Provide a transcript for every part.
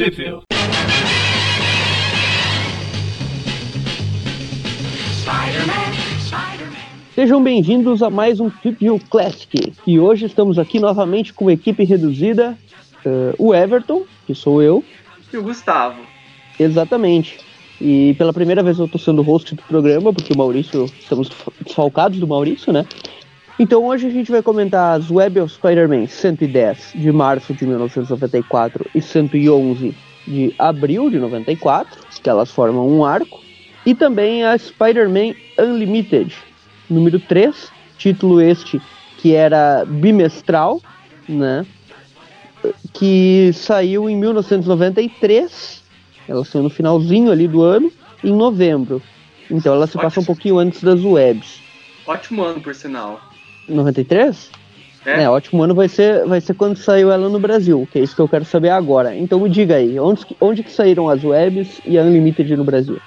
Tripville. Sejam bem-vindos a mais um Tripview Classic. E hoje estamos aqui novamente com uma equipe reduzida. uh, o Everton, que sou eu, E o Gustavo. exatamente. E pela primeira vez eu estou sendo host do programa, porque o Maurício, estamos desfalcados do Maurício, né? Então hoje a gente vai comentar as Web of Spider-Man 110 de março de 1994 e 111 de abril de 94, que elas formam um arco. E também a Spider-Man Unlimited, número 3, título este que era bimestral, né? Que saiu em 1993, ela saiu no finalzinho ali do ano, em novembro. Então ela se passa um pouquinho antes das webs. Ótimo ano, por sinal. 93? É? É, ótimo ano vai ser, vai ser quando saiu ela no Brasil, que é isso que eu quero saber agora. Então me diga aí, onde, que- onde que saíram as webs e a Unlimited no Brasil?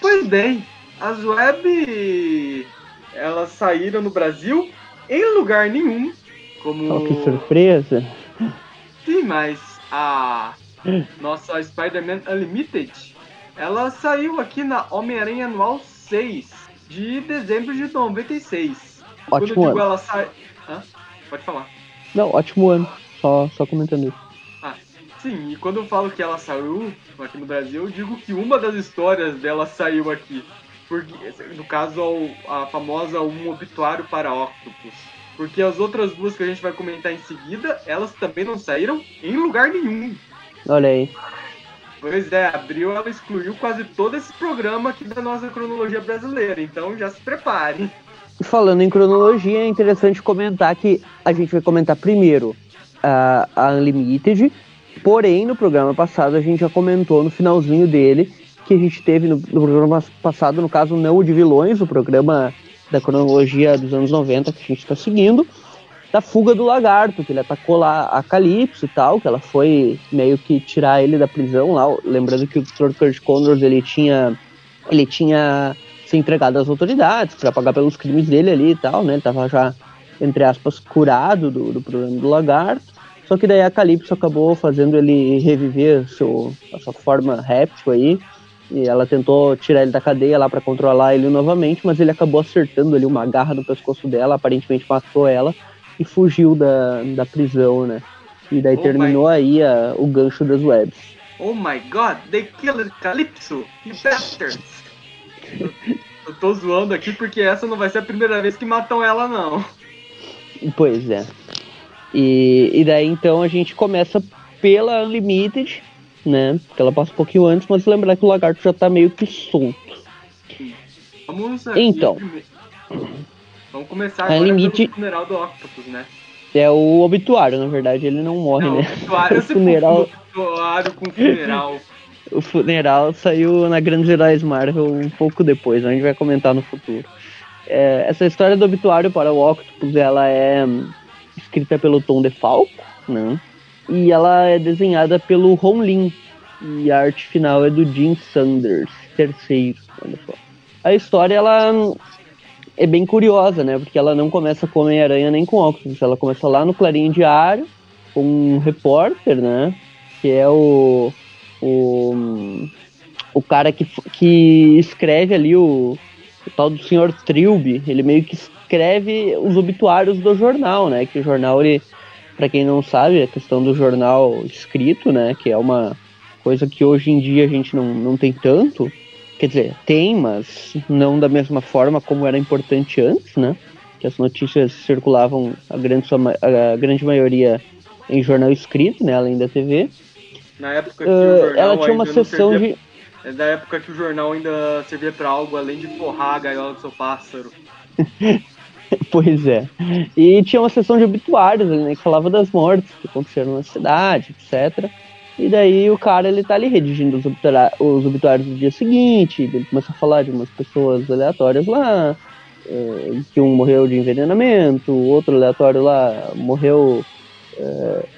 Pois bem, as web elas saíram no Brasil em lugar nenhum. Como. Oh, que surpresa! Sim, mas a nossa Spider-Man Unlimited ela saiu aqui na Homem-Aranha Anual 6 de dezembro de 96. E Quando eu Ótimo digo ano. ela sai. Hã? Pode falar. Não, ótimo ano. Só, só comentando isso. Ah, sim, e quando eu falo que ela saiu aqui no Brasil, eu digo que uma das histórias dela saiu aqui. Porque, no caso, a famosa Um Obituário para Octopus. Porque as outras duas que a gente vai comentar em seguida, elas também não saíram em lugar nenhum. Olha aí. Pois é, abril ela excluiu quase todo esse programa aqui da nossa cronologia brasileira, então já se preparem. E Falando em cronologia, é interessante comentar que a gente vai comentar primeiro a, a Unlimited, porém no programa passado a gente já comentou no finalzinho dele que a gente teve no, no programa passado, no caso não o de vilões, o programa da cronologia dos anos 90 que a gente está seguindo, da fuga do lagarto, que ele atacou lá a Calypso e tal, que ela foi meio que tirar ele da prisão lá, lembrando que o Dr. Kurt Connors ele tinha ele tinha se entregado às autoridades para pagar pelos crimes dele ali e tal, né? Ele tava já, entre aspas, curado do, do problema do lagarto. Só que daí a Calypso acabou fazendo ele reviver seu, a sua forma réptil aí. E ela tentou tirar ele da cadeia lá para controlar ele novamente, mas ele acabou acertando ali uma garra no pescoço dela, aparentemente matou ela e fugiu da, da prisão, né? E daí Oh terminou aí a- o gancho das webs. Oh my god, they killed Calypso, you bastards! Tô zoando aqui porque essa não vai ser a primeira vez que matam ela, não. Pois é. E, e daí então a gente começa pela Unlimited, né? Que ela passa um pouquinho antes, mas lembrar que o lagarto já tá meio que solto. Vamos Então. Vamos começar agora limite- pelo funeral do Octopus, né? É o obituário, na verdade, ele não morre, Não, né? obituário, o funeral, obituário com funeral. O funeral saiu na Grandes Heróis Marvel um pouco depois, a gente vai comentar no futuro. É, essa história do obituário para o Octopus, ela é hum, escrita pelo Tom DeFalco, né? E ela é desenhada pelo Ron Lin. E a arte final é do Jim Sanders, terceiro. A história, ela hum, é bem curiosa, né? Porque ela não começa com Homem-Aranha nem com Octopus. Ela começa lá no Clarim Diário, com um repórter, né? Que é o... O, o cara que, que escreve ali o, o tal do senhor Trilby, ele meio que escreve os obituários do jornal, né? Que o jornal, ele, para quem não sabe, a questão do jornal escrito, né? Que é uma coisa que hoje em dia a gente não, não tem tanto. Quer dizer, tem, mas não da mesma forma como era importante antes, né? Que as notícias circulavam a grande, a grande maioria em jornal escrito, né? Além da TV. Na época que Ah, o jornal ela tinha uma sessão servia- de. É da época que o jornal ainda servia pra algo além de forrar a gaiola do seu pássaro. Pois é. E tinha uma sessão de obituários ali, né? Que falava das mortes que aconteceram na cidade, etc. E daí o cara, ele tá ali redigindo os, obituários, os obituários do dia seguinte, ele começa a falar de umas pessoas aleatórias lá, eh, que um morreu de envenenamento, o outro aleatório lá morreu eh,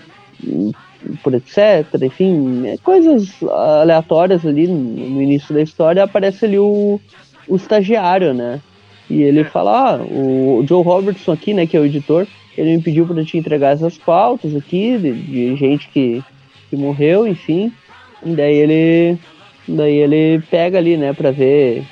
por etc. Enfim, é coisas aleatórias ali no início da história, aparece ali o, o estagiário, né? E ele fala, ah, o Joe Robertson aqui, né, que é o editor, ele me pediu para te entregar essas pautas aqui, de, de gente que, que morreu, enfim. E daí ele. Daí ele pega ali, né, pra ver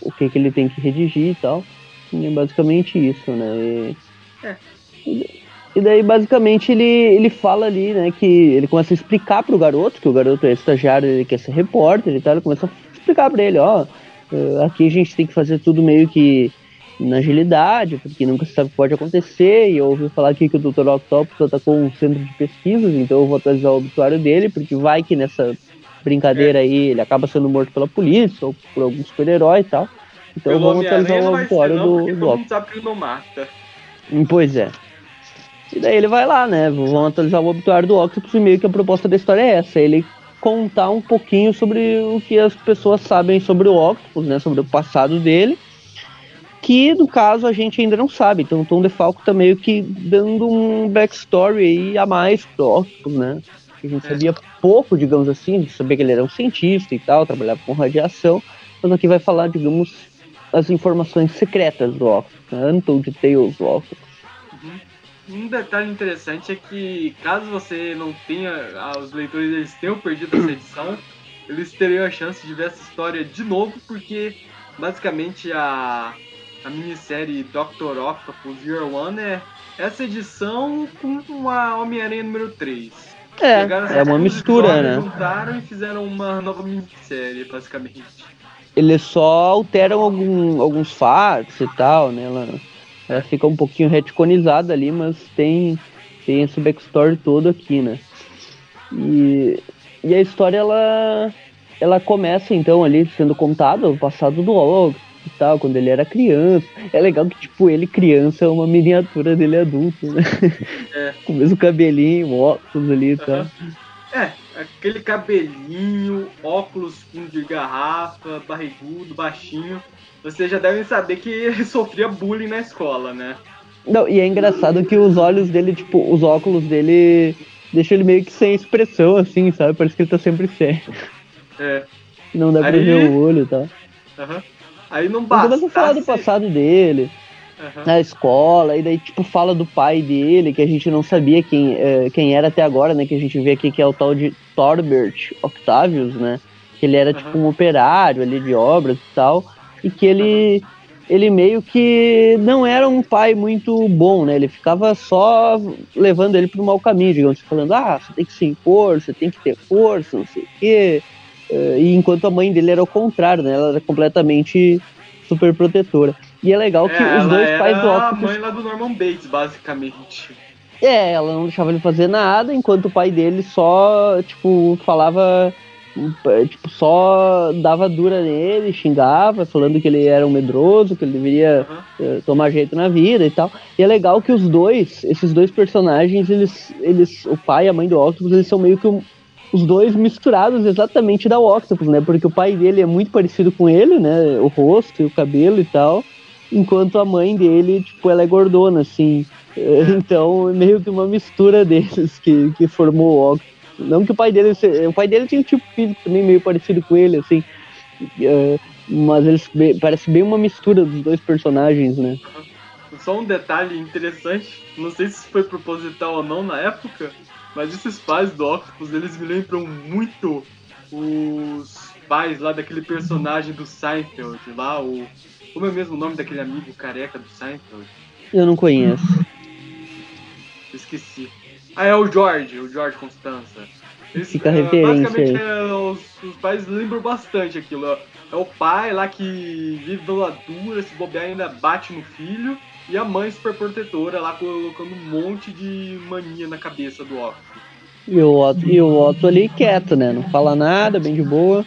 o que, que ele tem que redigir e tal. E é basicamente isso, né? E, É. e daí, basicamente, ele, ele fala ali, né, que ele começa a explicar pro garoto, que o garoto é estagiário, ele quer ser repórter e tal, ele começa a explicar pra ele, ó, eh, aqui a gente tem que fazer tudo meio que na agilidade, porque nunca se sabe o que pode acontecer, e eu ouvi falar aqui que o Dr. Octopus atacou um centro de pesquisas, então eu vou atualizar o obituário dele, porque vai que nessa brincadeira aí ele acaba sendo morto pela polícia ou por algum super-herói e tal. Então Pelo vamos atualizar o obituário do, do todo Octopus. mundo sabe que ele não mata. Pois é. E daí ele vai lá, né? Vão atualizar o obituário do Octopus e meio que a proposta da história é essa. Ele contar um pouquinho sobre o que as pessoas sabem sobre o Octopus, né? Sobre o passado dele. Que, no caso, a gente ainda não sabe. Então o Tom DeFalco tá meio que dando um backstory aí a mais pro Octopus, né? A gente É. sabia pouco, digamos assim. Gente sabia que ele era um cientista e tal, trabalhava com radiação. Mas aqui vai falar, digamos, as informações secretas do Octopus. Né? Untold Tales do Octopus. Um detalhe interessante é que caso você não tenha, ah, os leitores eles tenham perdido essa edição, eles teriam a chance de ver essa história de novo, porque basicamente a, a minissérie Dr. Octopus Year One é essa edição com a Homem-Aranha número 3. É, é uma mistura, né? Juntaram e fizeram uma nova minissérie, basicamente. Eles só alteram algum- alguns fatos e tal, né? Ela, fica um pouquinho retconizada ali, mas tem, tem esse backstory todo aqui, né? E, e a história, ela, ela começa, então, ali sendo contada o passado do Octopus e tal, quando ele era criança. É legal que, tipo, ele criança é uma miniatura dele adulto, né? É. Com o mesmo cabelinho, óculos ali e tal. É, aquele cabelinho, óculos fundo de garrafa, barrigudo, baixinho. Vocês já devem saber que ele sofria bullying na escola, né? Não, e é engraçado que os olhos dele, tipo, os óculos dele deixam ele meio que sem expressão, assim, sabe? Parece que ele tá sempre sério. É. Não dá pra Aí- ver o olho e tal. aham. Aí não basta. começa a falar do passado dele, na escola, e daí, tipo, fala do pai dele, que a gente não sabia quem, eh, quem era até agora, né? Que a gente vê aqui que é o tal de Torbert Octavius, né? Que ele era, Aham. tipo, um operário ali de obras e tal, e que ele. Ele meio que não era um pai muito bom, né? Ele ficava só levando ele pro mau caminho, digamos, falando, ah, você tem que se impor, você tem que ter força, não sei o quê. Eh, E enquanto a mãe dele era o contrário, né? Ela era completamente super protetora. E é legal que É, os dois pais do a Octopus mãe lá do Norman Bates, basicamente. é, ela não deixava ele fazer nada, enquanto o pai dele só, tipo, falava. Eh, Tipo, só dava dura nele, xingava, falando que ele era um medroso, que ele deveria Aham. eh, tomar jeito na vida e tal. E é legal que os dois, esses dois personagens, eles, eles o pai e a mãe do Octopus, eles são meio que um- os dois misturados exatamente da Octopus, né? Porque o pai dele é muito parecido com ele, né? O rosto e o cabelo e tal. Enquanto a mãe dele, tipo, ela é gordona, assim. Então, é meio que uma mistura deles que, que formou o Octopus. Não que o pai dele... O pai dele tinha um tipo físico também meio parecido com ele, assim. Eh, mas eles parece bem uma mistura dos dois personagens, né? Só um detalhe interessante, não sei se foi proposital ou não na época, mas esses pais do Octopus, eles me lembram muito os pais lá daquele personagem do Seinfeld, lá, o... Como é mesmo o nome daquele amigo careca do Seinfeld? Eu não conheço. Esqueci. Ah, é o George, o George Constanza. Eles, Fica é, referência Basicamente, é, os, os pais lembram bastante aquilo. É, o pai lá que vive doladura, se bobear ainda bate no filho. E a mãe super protetora lá colocando um monte de mania na cabeça do Octopus. E o, Otto, e o Otto ali quieto, né? Não fala nada, bem de boa.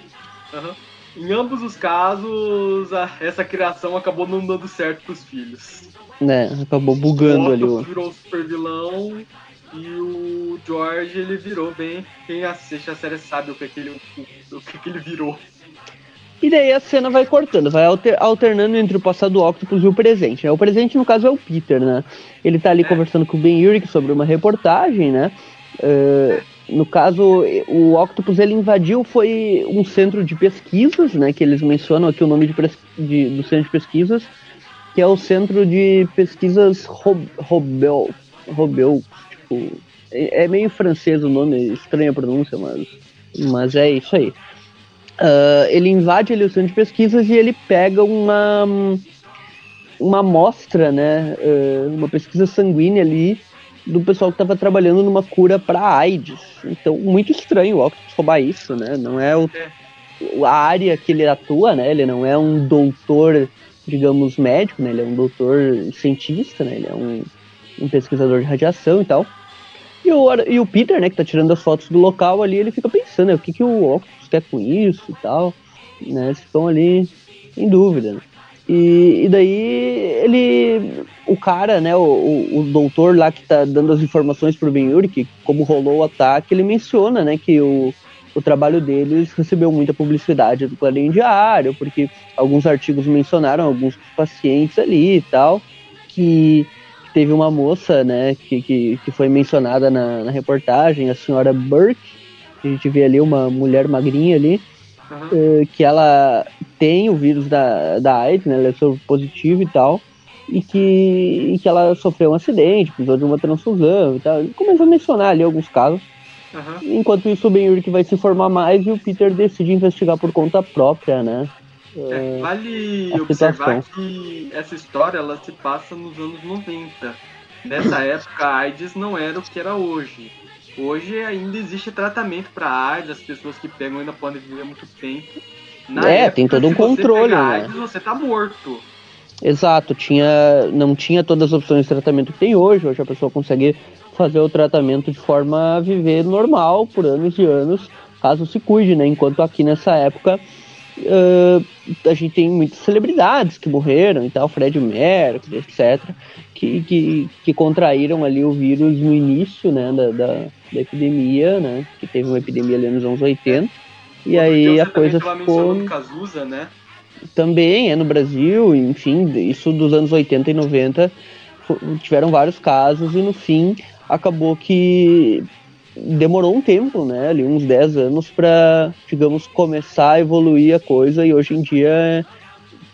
Aham. Em ambos os casos, a- essa criação acabou não dando certo pros filhos. Né? Acabou bugando o ali Octopus o. virou super vilão e o George ele virou bem. Quem assiste a série sabe o que, que, ele, o, que, que ele virou. E daí a cena vai cortando, vai alter- alternando entre o passado do Octopus e o presente. Né? O presente, no caso, é o Peter, né? Ele tá ali É. conversando com o Ben Urich sobre uma reportagem, né? Eh, no caso, o Octopus ele invadiu foi um centro de pesquisas, né? Que eles mencionam aqui o nome de, de- do centro de pesquisas, que é o Centro de Pesquisas Rob- Robel, Robel, tipo, é, é meio francês o nome, estranha a pronúncia, mas Mas é isso aí. Uh, ele invade ali o centro de pesquisas e ele pega uma uma amostra, né, uh, uma pesquisa sanguínea ali do pessoal que estava trabalhando numa cura para AIDS. Então, muito estranho o Octopus roubar isso, né? Não é o, a área que ele atua, né? Ele não é um doutor, digamos, médico, né? Ele é um doutor cientista, né? Ele é um, um pesquisador de radiação e tal. E o, e o Peter, né, que tá tirando as fotos do local ali, ele fica pensando, né, o que, que o Octopus quer com isso e tal, né? Eles ficam ali em dúvida, né? E, e daí ele. O cara, né, o, o, o, doutor lá que tá dando as informações pro Ben Yuri, como rolou o ataque, ele menciona, né, que o, o trabalho deles recebeu muita publicidade do Clarim Diário, porque alguns artigos mencionaram alguns pacientes ali e tal, que teve uma moça, né, que, que, que foi mencionada na, na reportagem, a senhora Burke, a gente vê ali uma mulher magrinha ali, uhum. uh, que ela tem o vírus da, da AIDS, né? Ela é positivo e tal. E que, e que ela sofreu um acidente, precisou de uma transfusão e tal. Começou a mencionar ali alguns casos. Uhum. Enquanto isso, o Ben Urich vai se informar mais e o Peter decide investigar por conta própria, né? É, vale observar que essa história ela se passa nos anos 90. Nessa época, a AIDS não era o que era hoje. Hoje ainda existe tratamento para AIDS, as pessoas que pegam ainda podem viver muito tempo. Na é, época, tem todo um controle, né? AIDS, você tá morto. Exato, tinha, não tinha todas as opções de tratamento que tem hoje. Hoje a pessoa consegue fazer o tratamento de forma a viver normal por anos e anos, caso se cuide, né? Enquanto aqui nessa época uh, a gente tem muitas celebridades que morreram e tal, Fred Mercury, etc., que, que, que contraíram ali o vírus no início, né, da, da, da epidemia, né? Que teve uma epidemia ali nos anos 80 e aí a coisa ficou. Cazuza, né? Também é no Brasil, enfim, isso dos anos 80 e 90 tiveram vários casos e no fim acabou que demorou um tempo, né, ali uns 10 anos para, digamos, começar a evoluir a coisa e hoje em dia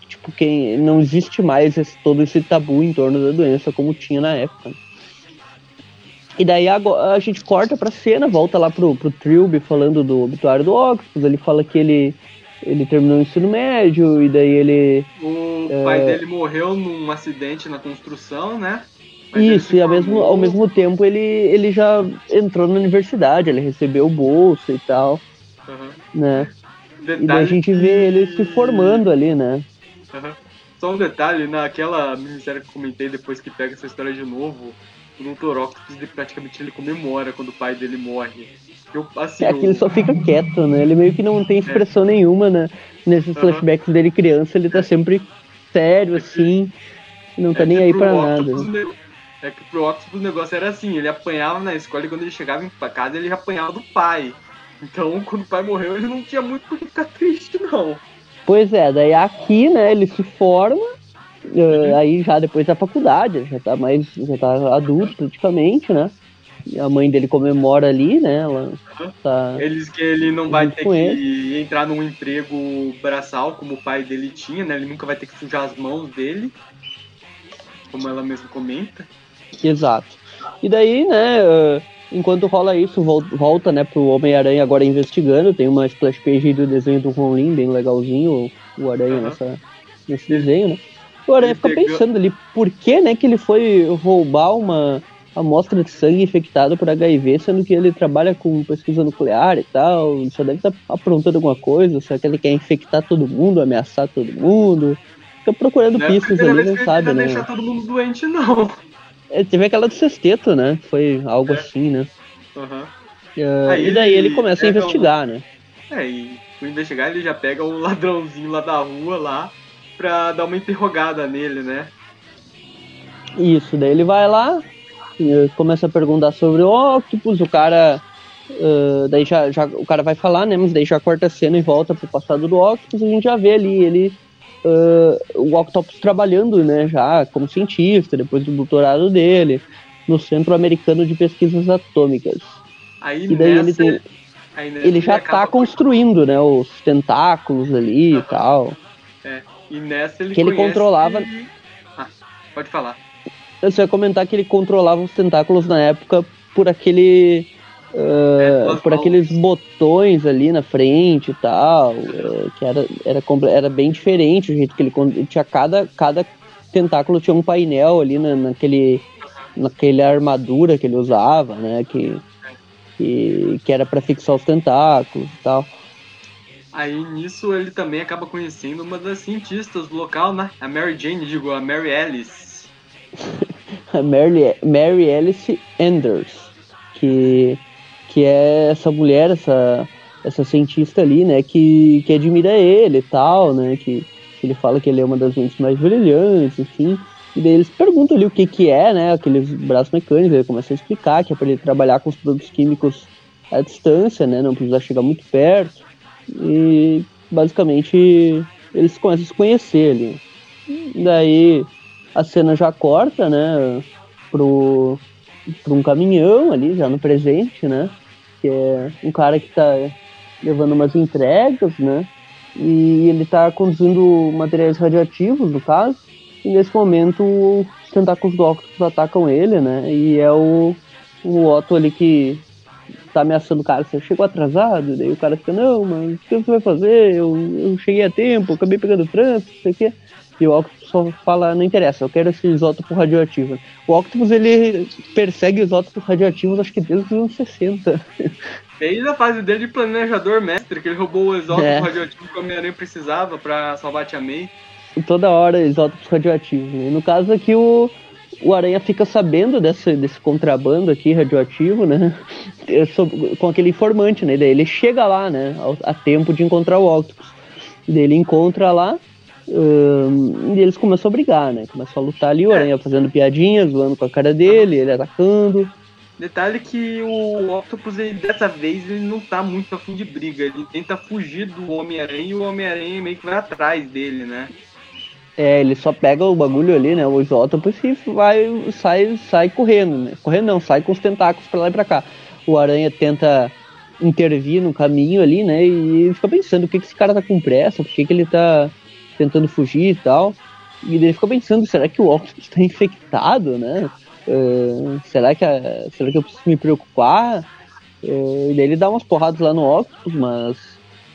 tipo quem não existe mais esse, todo esse tabu em torno da doença como tinha na época. E daí a, a gente corta pra cena, volta lá pro, pro Trilby falando do obituário do Octopus. Ele fala que ele, ele terminou o ensino médio e daí ele. O é... pai dele morreu num acidente na construção, né? Mas Isso, e ao mesmo, ao mesmo tempo ele, ele já entrou na universidade, ele recebeu bolsa e tal. Uhum. Né? Detalhe e daí a gente vê ele se formando ali, né? Uhum. Só um detalhe, naquela minissérie que eu comentei depois que pega essa história de novo, o Dr. Octopus ele praticamente ele comemora quando o pai dele morre. Eu, assim, é que ele só fica quieto, né? Ele meio que não tem expressão é. nenhuma né? nesses uhum. flashbacks dele criança, ele tá sempre sério, assim, não tá é nem aí pra nada. Né? É que pro Octopus o negócio era assim, ele apanhava na escola e quando ele chegava em casa ele apanhava do pai. Então, quando o pai morreu, ele não tinha muito por que ficar triste, não. Pois é, daí aqui, né, ele se forma Uh, aí já depois da faculdade, já tá mais, já tá adulto praticamente, né? E a mãe dele comemora ali, né? Ela tá Eles que ele não vai ter que ele. entrar num emprego braçal como o pai dele tinha, né? Ele nunca vai ter que sujar as mãos dele, como ela mesmo comenta. Exato. E daí, né? Uh, enquanto rola isso, volta, né, pro Homem-Aranha agora investigando. Tem uma splash page do desenho do Ron Lin, bem legalzinho, o, o Aranha uhum. nessa, nesse desenho, né? O Aranha fica pensando ali, por que, né, que ele foi roubar uma amostra de sangue infectada por HIV, sendo que ele trabalha com pesquisa nuclear e tal, ele só deve estar tá aprontando alguma coisa, será que ele quer infectar todo mundo, ameaçar todo mundo? Fica procurando não pistas é ali, não sabe, né? Não deixar todo mundo doente, não. É, teve aquela do sexteto, né? Foi algo é. assim, né? Uhum. Uh, e daí ele começa a investigar, um... né? É, e por investigar ele já pega o ladrãozinho lá da rua lá, pra dar uma interrogada nele, né? Isso, daí ele vai lá, começa a perguntar sobre o Octopus, o cara. Uh, daí já, já o cara vai falar, né? Mas daí já corta a cena e volta pro passado do Octopus, a gente já vê ali ele. Uh, o Octopus trabalhando, né, já como cientista, depois do doutorado dele, no Centro Americano de Pesquisas Atômicas. Aí e daí nessa, ele, tem, ele já tá construindo, né, os tentáculos ali e tal. É. E nessa ele Que ele controlava. Ah, pode falar. Você ia comentar que ele controlava os tentáculos na época por aquele. Uh, por aqueles botões ali na frente e tal, uh, que era, era, era bem diferente o jeito que ele tinha cada, cada tentáculo tinha um painel ali na, naquele naquele armadura que ele usava, né, que que, que era para fixar os tentáculos e tal. Aí nisso ele também acaba conhecendo uma das cientistas do local, né? A Mary Jane, digo, a Mary Alice. a Mary, Mary Alice Anders, que que é essa mulher, essa, essa cientista ali, né, que, que admira ele e tal, né, que, que ele fala que ele é uma das mentes mais brilhantes, enfim. E daí eles perguntam ali o que que é, né, aqueles braços mecânicos, ele começa a explicar que é para ele trabalhar com os produtos químicos à distância, né, não precisa chegar muito perto. E basicamente eles começam a se conhecer ali. Daí a cena já corta, né, pro, pro um caminhão ali, já no presente, né, que é um cara que está levando umas entregas, né? E ele está conduzindo materiais radioativos, no caso. E nesse momento os tentáculos do Octopus atacam ele, né? E é o, o Otto ali que tá ameaçando o cara, você chegou atrasado, daí o cara fica, não, mas o que você vai fazer? Eu, eu cheguei a tempo, acabei pegando trânsito, não sei o quê. E o Octopus só fala, não interessa, eu quero esse isótopo radioativo. O Octopus, ele persegue isótopos radioativos, acho que desde os anos 60. Desde a fase dele de planejador mestre, que ele roubou o isótopo é. radioativo que o Homem-Aranha precisava pra salvar a Tia May. Toda hora isótopos radioativos. Né? No caso aqui, o, o Aranha fica sabendo desse, desse contrabando aqui radioativo, né? Com aquele informante, né? Daí ele chega lá, né? A tempo de encontrar o Octopus. Daí ele encontra lá um, e eles começam a brigar, né? Começam a lutar ali, o Aranha fazendo piadinhas, zoando com a cara dele, ele atacando. Detalhe que o Octopus, ele, dessa vez, ele não tá muito afim de briga. Ele tenta fugir do Homem-Aranha e o Homem-Aranha meio que vai atrás dele, né? É, ele só pega o bagulho ali, né? Os Octopus e vai, sai, sai correndo, né? Correndo não, sai com os tentáculos pra lá e pra cá. O Aranha tenta intervir no caminho ali, né? E fica pensando, o que, que esse cara tá com pressa? Por que, que ele tá tentando fugir e tal. E ele ficou pensando, será que o Octopus está infectado, né? Uh, será, que a, será que eu preciso me preocupar? Uh, e daí ele dá umas porradas lá no Octopus, mas,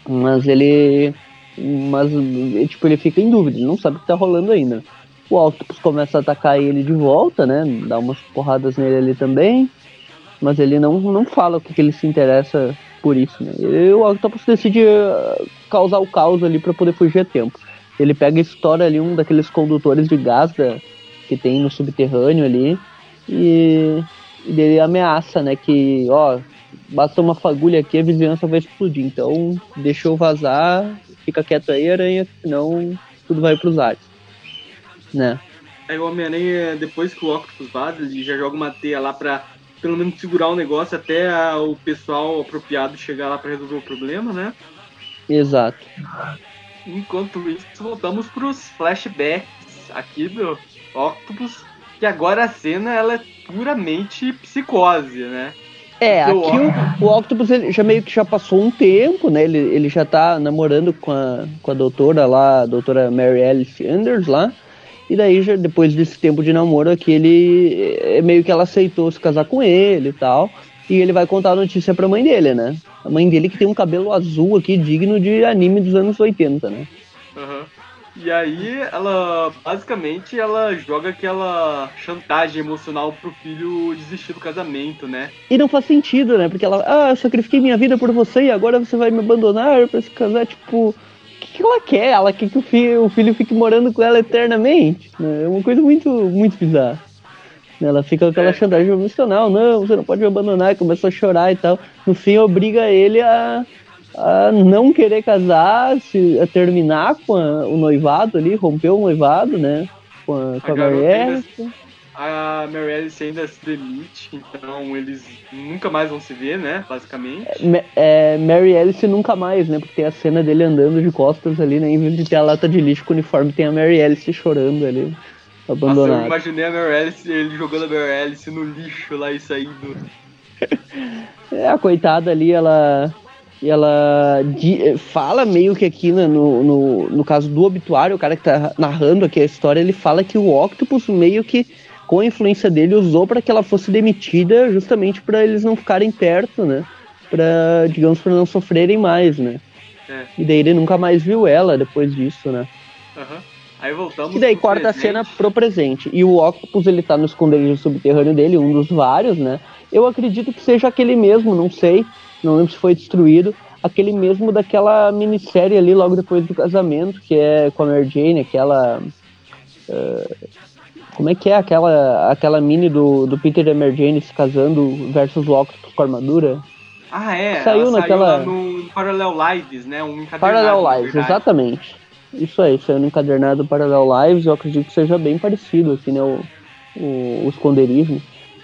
mas ele. Mas tipo, ele fica em dúvida, ele não sabe o que tá rolando ainda. O Octopus começa a atacar ele de volta, né? Dá umas porradas nele ali também. Mas ele não, não fala o que, que ele se interessa por isso, né? E o Octopus decide causar o caos ali para poder fugir a tempo. Ele pega e estoura ali um daqueles condutores de gás da, que tem no subterrâneo ali e, e ele ameaça, né, que, ó, basta uma fagulha aqui a vizinhança vai explodir. Então, deixa eu vazar, fica quieto aí, aranha, senão tudo vai pros ares. Né? Aí o Homem-Aranha, depois que o Octopus vaza, ele já joga uma teia lá pra pelo menos segurar o negócio até a, o pessoal apropriado chegar lá para resolver o problema, né? Exato. Enquanto isso, voltamos para os flashbacks aqui do Octopus, que agora a cena ela é puramente psicose, né? É, aqui o, o Octopus ele já meio que já passou um tempo, né? Ele, ele já tá namorando com a, com a doutora lá, a doutora Mary Alice Anders lá. E daí, já, depois desse tempo de namoro aqui, ele é meio que ela aceitou se casar com ele e tal. E ele vai contar a notícia pra mãe dele, né? A mãe dele que tem um cabelo azul aqui, digno de anime dos anos 80, né? Uhum. E aí, ela, basicamente, ela joga aquela chantagem emocional pro filho desistir do casamento, né? E não faz sentido, né? Porque ela, ah, eu sacrifiquei minha vida por você e agora você vai me abandonar pra se casar, tipo... O que, que ela quer? Ela quer que o filho, o filho fique morando com ela eternamente? Né? É uma coisa muito, muito bizarra. Ela fica com aquela é. chantagem emocional, não, você não pode me abandonar, e começa a chorar e tal. No fim, obriga ele a, a não querer casar, se, a terminar com a, o noivado ali, romper o noivado, né? Com a, com a, a Mary Alice. A Mary Alice ainda se demite, então eles nunca mais vão se ver, né? Basicamente. É, é, Mary Alice nunca mais, né? Porque tem a cena dele andando de costas ali, né? Em vez de ter a lata de lixo com o uniforme, tem a Mary Alice chorando ali. Abandonado. Nossa, eu imaginei a Mary Alice, ele jogando a Mary Alice no lixo lá e saindo. é, a coitada ali, ela. Ela fala meio que aqui no, no, no caso do obituário, o cara que tá narrando aqui a história, ele fala que o Octopus meio que com a influência dele, usou para que ela fosse demitida justamente para eles não ficarem perto, né? Para, digamos, para não sofrerem mais, né? É. E daí ele nunca mais viu ela depois disso, né? Uhum. Aí voltamos. E daí corta presente. a cena pro presente. E o Octopus ele tá no esconderijo subterrâneo dele, um dos vários, né? Eu acredito que seja aquele mesmo, não sei. Não lembro se foi destruído. Aquele mesmo daquela minissérie ali logo depois do casamento, que é com a Mary Jane, aquela. Uh, como é que é aquela, aquela mini do, do Peter e Mary Jane se casando versus o Octopus com armadura? Ah, é. Saiu naquela. Saiu no Parallel Lives, né? Um Parallel Lives, exatamente. Isso aí, saiu no encadernado Parallel Lives, eu acredito que seja bem parecido aqui, né? O, o, o esconderijo.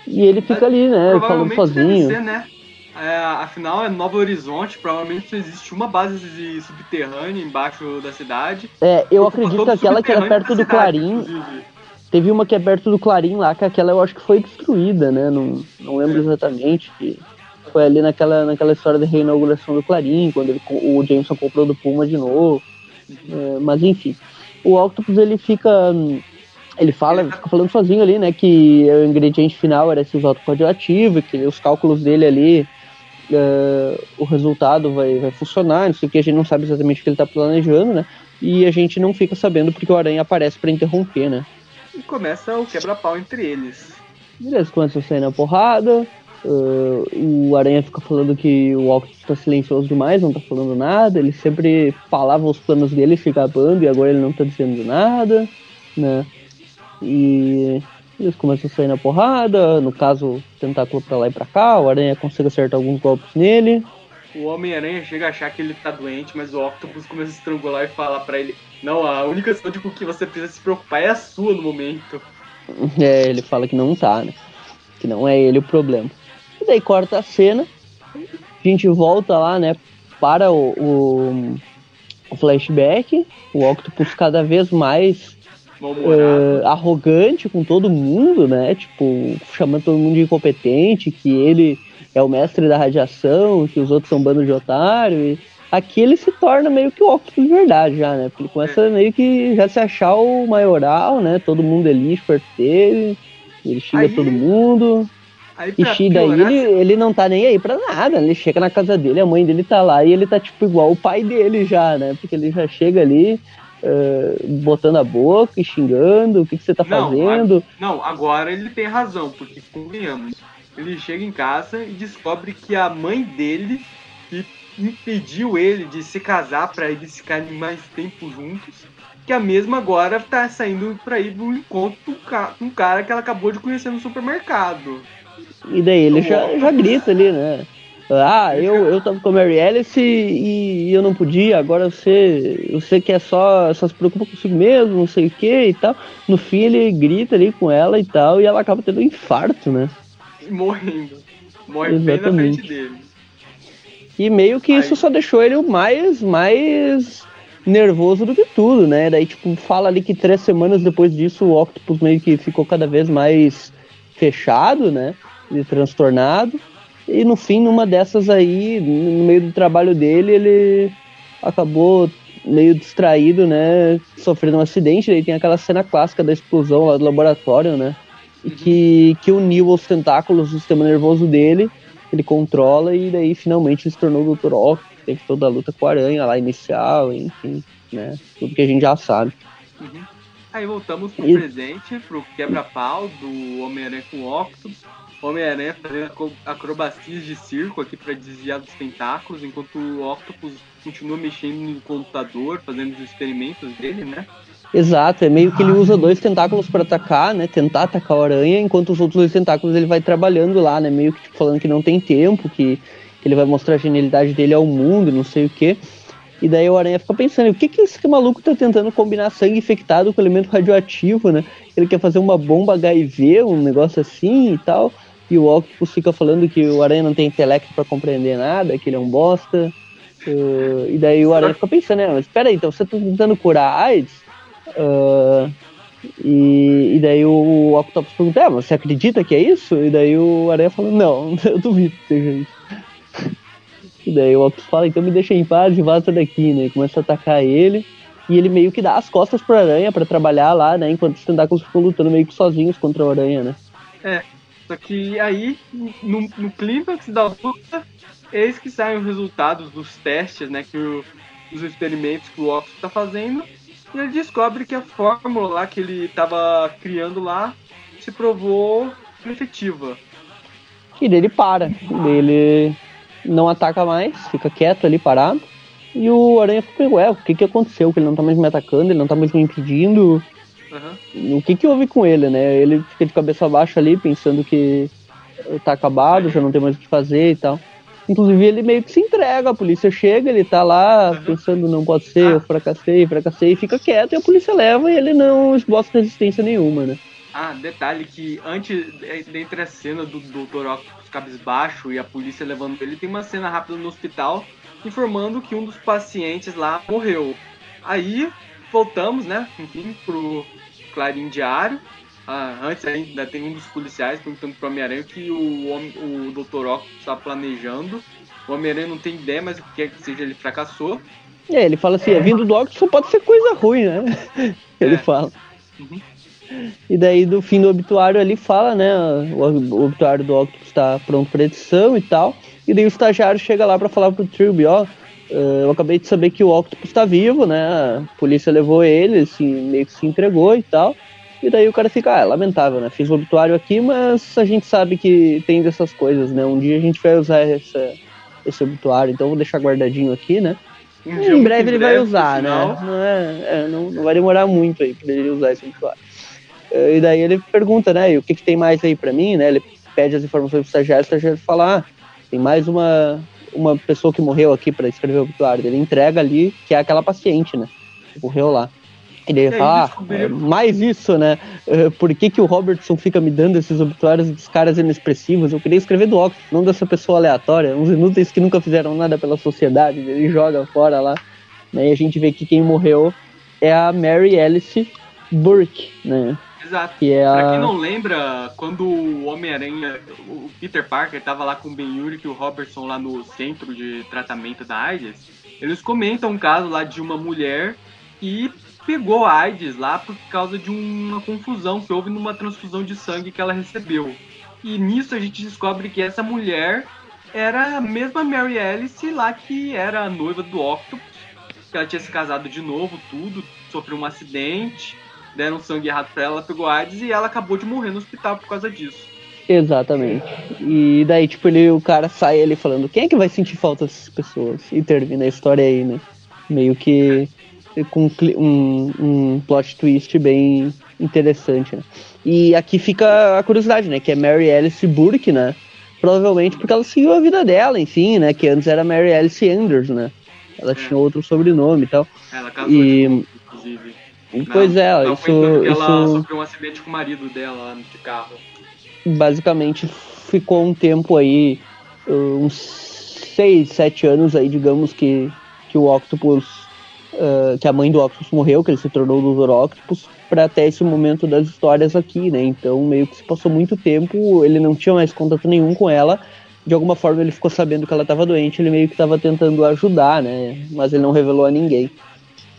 E ele fica ali, né? Falando sozinho. Ser, né? É, afinal, é Novo Horizonte, provavelmente existe uma base subterrânea embaixo da cidade. É, eu acredito que aquela que era perto do Clarim. Inclusive. Teve uma que é perto do Clarim lá, que aquela eu acho que foi destruída, né? Não, não lembro é. exatamente. Que foi ali naquela, naquela história da reinauguração do Clarim, quando ele, o Jameson comprou do Puma de novo. É, mas enfim, o Octopus ele fica. Ele fala, fica falando sozinho ali, né? Que o ingrediente final era esse isótopo radioativo, que os cálculos dele ali, uh, o resultado vai, vai funcionar, não sei o que, a gente não sabe exatamente o que ele tá planejando, né? E a gente não fica sabendo porque o Aranha aparece para interromper, né? E começa o quebra-pau entre eles. Beleza, começa a sair na porrada. Uh, o Aranha fica falando que o Octopus está silencioso demais, não está falando nada. Ele sempre falava os planos dele se gabando e agora ele não está dizendo nada, né? E eles começam a sair na porrada. No caso, tentáculo pra lá e pra cá. O Aranha consegue acertar alguns golpes nele. O Homem-Aranha chega a achar que ele tá doente, mas o Octopus começa a estrangular e fala para ele: Não, a única coisa com que você precisa se preocupar é a sua no momento. É, ele fala que não tá, né? Que não é ele o problema. E daí corta a cena, a gente volta lá, né, para o, o, o flashback, o Octopus cada vez mais uh, arrogante com todo mundo, né, tipo, chamando todo mundo de incompetente, que ele é o mestre da radiação, que os outros são bando de otário, e aqui ele se torna meio que o Octopus de verdade já, né, porque ele começa meio que já se achar o maioral, né, todo mundo é lixo perto dele, ele xinga Aí... todo mundo... Aí, e daí ele, ele não tá nem aí pra nada. Ele chega na casa dele, a mãe dele tá lá e ele tá tipo igual o pai dele já, né? Porque ele já chega ali uh, botando a boca e xingando, o que, que você tá não, fazendo. A, não, agora ele tem razão, porque convenhamos. Ele chega em casa e descobre que a mãe dele, que impediu ele de se casar para eles ficarem mais tempo juntos, que a mesma agora tá saindo pra ir no encontro com um cara que ela acabou de conhecer no supermercado. E daí ele já, já grita ali, né? Ah, eu, eu tava com a Mary Alice e, e, eu não podia, agora você, você quer só, só se preocupa consigo mesmo, não sei o que e tal. No fim ele grita ali com ela e tal, e ela acaba tendo um infarto, né? Morrendo. Morre Exatamente. bem na frente dele. E meio que Aí. isso só deixou ele mais, mais nervoso do que tudo, né? Daí, tipo, fala ali que três semanas depois disso o Octopus meio que ficou cada vez mais fechado, né? E transtornado. E no fim, numa dessas aí, no meio do trabalho dele, ele acabou meio distraído, né? Sofrendo um acidente. Daí tem aquela cena clássica da explosão lá do laboratório, né? E que, que uniu os tentáculos do sistema nervoso dele. Ele controla e daí finalmente ele se tornou o Dr. Octopus. Teve toda a luta com a aranha lá inicial, enfim, né? Tudo que a gente já sabe. Uhum. Aí voltamos pro e... presente, pro quebra-pau do Homem-Aranha com o Octopus. Homem-Aranha fazendo acrobacias de circo aqui para desviar dos tentáculos, enquanto o Octopus continua mexendo no computador, fazendo os experimentos dele, né? Exato, é meio que ele usa dois tentáculos para atacar, né? Tentar atacar a aranha, enquanto os outros dois tentáculos ele vai trabalhando lá, né? Meio que tipo, falando que não tem tempo, que, que ele vai mostrar a genialidade dele ao mundo, não sei o quê. E daí o Aranha fica pensando, o que que esse maluco tá tentando combinar sangue infectado com elemento radioativo, né? Ele quer fazer uma bomba HIV, um negócio assim e tal. E o Octopus fica falando que o Aranha não tem intelecto para compreender nada, que ele é um bosta. Uh, e daí o Aranha fica pensando, né? Mas espera aí, então você tá tentando curar AIDS? Uh, e, e, daí o Octopus pergunta, é, você acredita que é isso? E daí o Aranha fala, não, eu duvido que seja isso. E daí o Octopus fala, então me deixa em paz e vaza daqui, né? E começa a atacar ele. E ele meio que dá as costas pro Aranha para trabalhar lá, né? Enquanto os tentáculos ficam lutando meio que sozinhos contra o Aranha, né? É. Só que aí, no, no clímax da luta, eis que saem os resultados dos testes, né? Que o, os experimentos que o Octopus tá fazendo. E ele descobre que a fórmula lá que ele tava criando lá se provou efetiva. E daí ele para. Ele não ataca mais, fica quieto ali parado. E o Aranha fica, ué, o que que aconteceu? Que ele não tá mais me atacando, ele não tá mais me impedindo. Uhum. O que que houve com ele, né? Ele fica de cabeça baixa ali, pensando que tá acabado, já não tem mais o que fazer e tal. Inclusive ele meio que se entrega, a polícia chega, ele tá lá uhum. pensando, não pode ser, eu fracassei, fracassei, e fica quieto e a polícia leva e ele não esboça resistência nenhuma, né? Ah, detalhe que antes, dentre a cena do Dr. Octopus cabisbaixo e a polícia levando ele, tem uma cena rápida no hospital informando que um dos pacientes lá morreu. Aí voltamos, né, enfim, pro Clarim Diário. Ah, antes ainda tem um dos policiais perguntando pro Homem-Aranha que o, o Dr. Octopus está planejando. O Homem-Aranha não tem ideia, mas o que quer que seja, ele fracassou. É, ele fala assim, é, vindo do Octopus só pode ser coisa ruim, né? ele é. fala. Uhum. E daí, do fim do obituário, ali fala, né? O, obituário do Octopus está pronto para edição e tal. E daí o estagiário chega lá para falar pro Trilby, ó. Eh, eu acabei de saber que o Octopus está vivo, né? A polícia levou ele, assim, meio que se entregou e tal. E daí o cara fica, ah, é lamentável, né? Fiz o obituário aqui, mas a gente sabe que tem dessas coisas, né? Um dia a gente vai usar essa, esse obituário, então vou deixar guardadinho aqui, né? Um em breve ele vai usar, né? Não, é, é, não, não, vai demorar muito aí pra ele usar esse obituário. E daí ele pergunta, né, o que, que tem mais aí para mim, né? Ele pede as informações pro estagiário, o estagiário fala, ah, tem mais uma, uma pessoa que morreu aqui para escrever o obituário. Ele entrega ali, que é aquela paciente, né? Que morreu lá. E ele fala, ah, é, mais isso, né? Uh, por que, que o Robertson fica me dando esses obituários dos caras inexpressivos? Eu queria escrever do Oxford, não dessa pessoa aleatória, uns inúteis que nunca fizeram nada pela sociedade. Ele joga fora lá. Né? E a gente vê que quem morreu é a Mary Alice Burke, né? Exato. Que é a... Pra quem não lembra, quando o Homem-Aranha, o Peter Parker tava lá com o Ben Urich e o Robertson lá no centro de tratamento da AIDS, eles comentam um caso lá de uma mulher que pegou a AIDS lá por causa de uma confusão que houve numa transfusão de sangue que ela recebeu. E nisso a gente descobre que essa mulher era a mesma Mary Alice lá que era a noiva do Octopus, que ela tinha se casado de novo, tudo, sofreu um acidente deram sangue errado pra ela, pegou AIDS e ela acabou de morrer no hospital por causa disso. Exatamente. E daí, tipo, ele, o cara sai ali falando, quem é que vai sentir falta dessas pessoas? E termina a história aí, né? Meio que com um, um plot twist bem interessante, né? E aqui fica a curiosidade, né? Que é Mary Alice Burke, né? Provavelmente porque ela seguiu a vida dela, enfim, né? Que antes era Mary Alice Anders, né? Ela é. tinha outro sobrenome e tal. Ela casou e... Inclusive. Pois é, não isso, ela isso... sofreu um acidente com o marido dela de carro. Basicamente ficou um tempo aí, uns 6, 7 anos aí, digamos, que, que o Octopus, uh, que a mãe do Octopus morreu, que ele se tornou o Dr. Octopus, para até esse momento das histórias aqui, né? Então meio que se passou muito tempo, ele não tinha mais contato nenhum com ela. De alguma forma ele ficou sabendo que ela estava doente, ele meio que estava tentando ajudar, né? Mas ele não revelou a ninguém.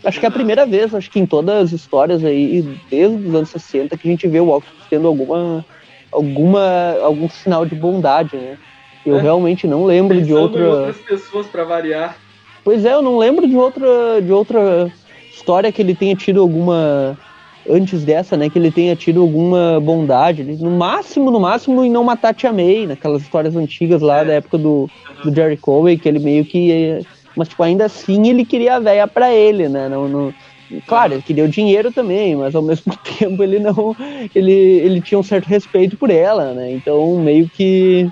Acho que é a primeira vez, acho que em todas as histórias aí, desde os anos 60, que a gente vê o Octopus tendo alguma, alguma, algum sinal de bondade, né? Eu é. realmente não lembro Pensando de outra. Outras pessoas para variar. Pois é, eu não lembro de outra, de outra história que ele tenha tido alguma antes dessa, né, que ele tenha tido alguma bondade, no máximo, no máximo, em não matar Tia May, naquelas histórias antigas lá é. da época do, do Jerry Cowey, que ele meio que mas, tipo, ainda assim ele queria a véia pra ele, né? Não, não, claro, ele queria o dinheiro também, mas ao mesmo tempo ele não. Ele, ele tinha um certo respeito por ela, né? Então, meio que.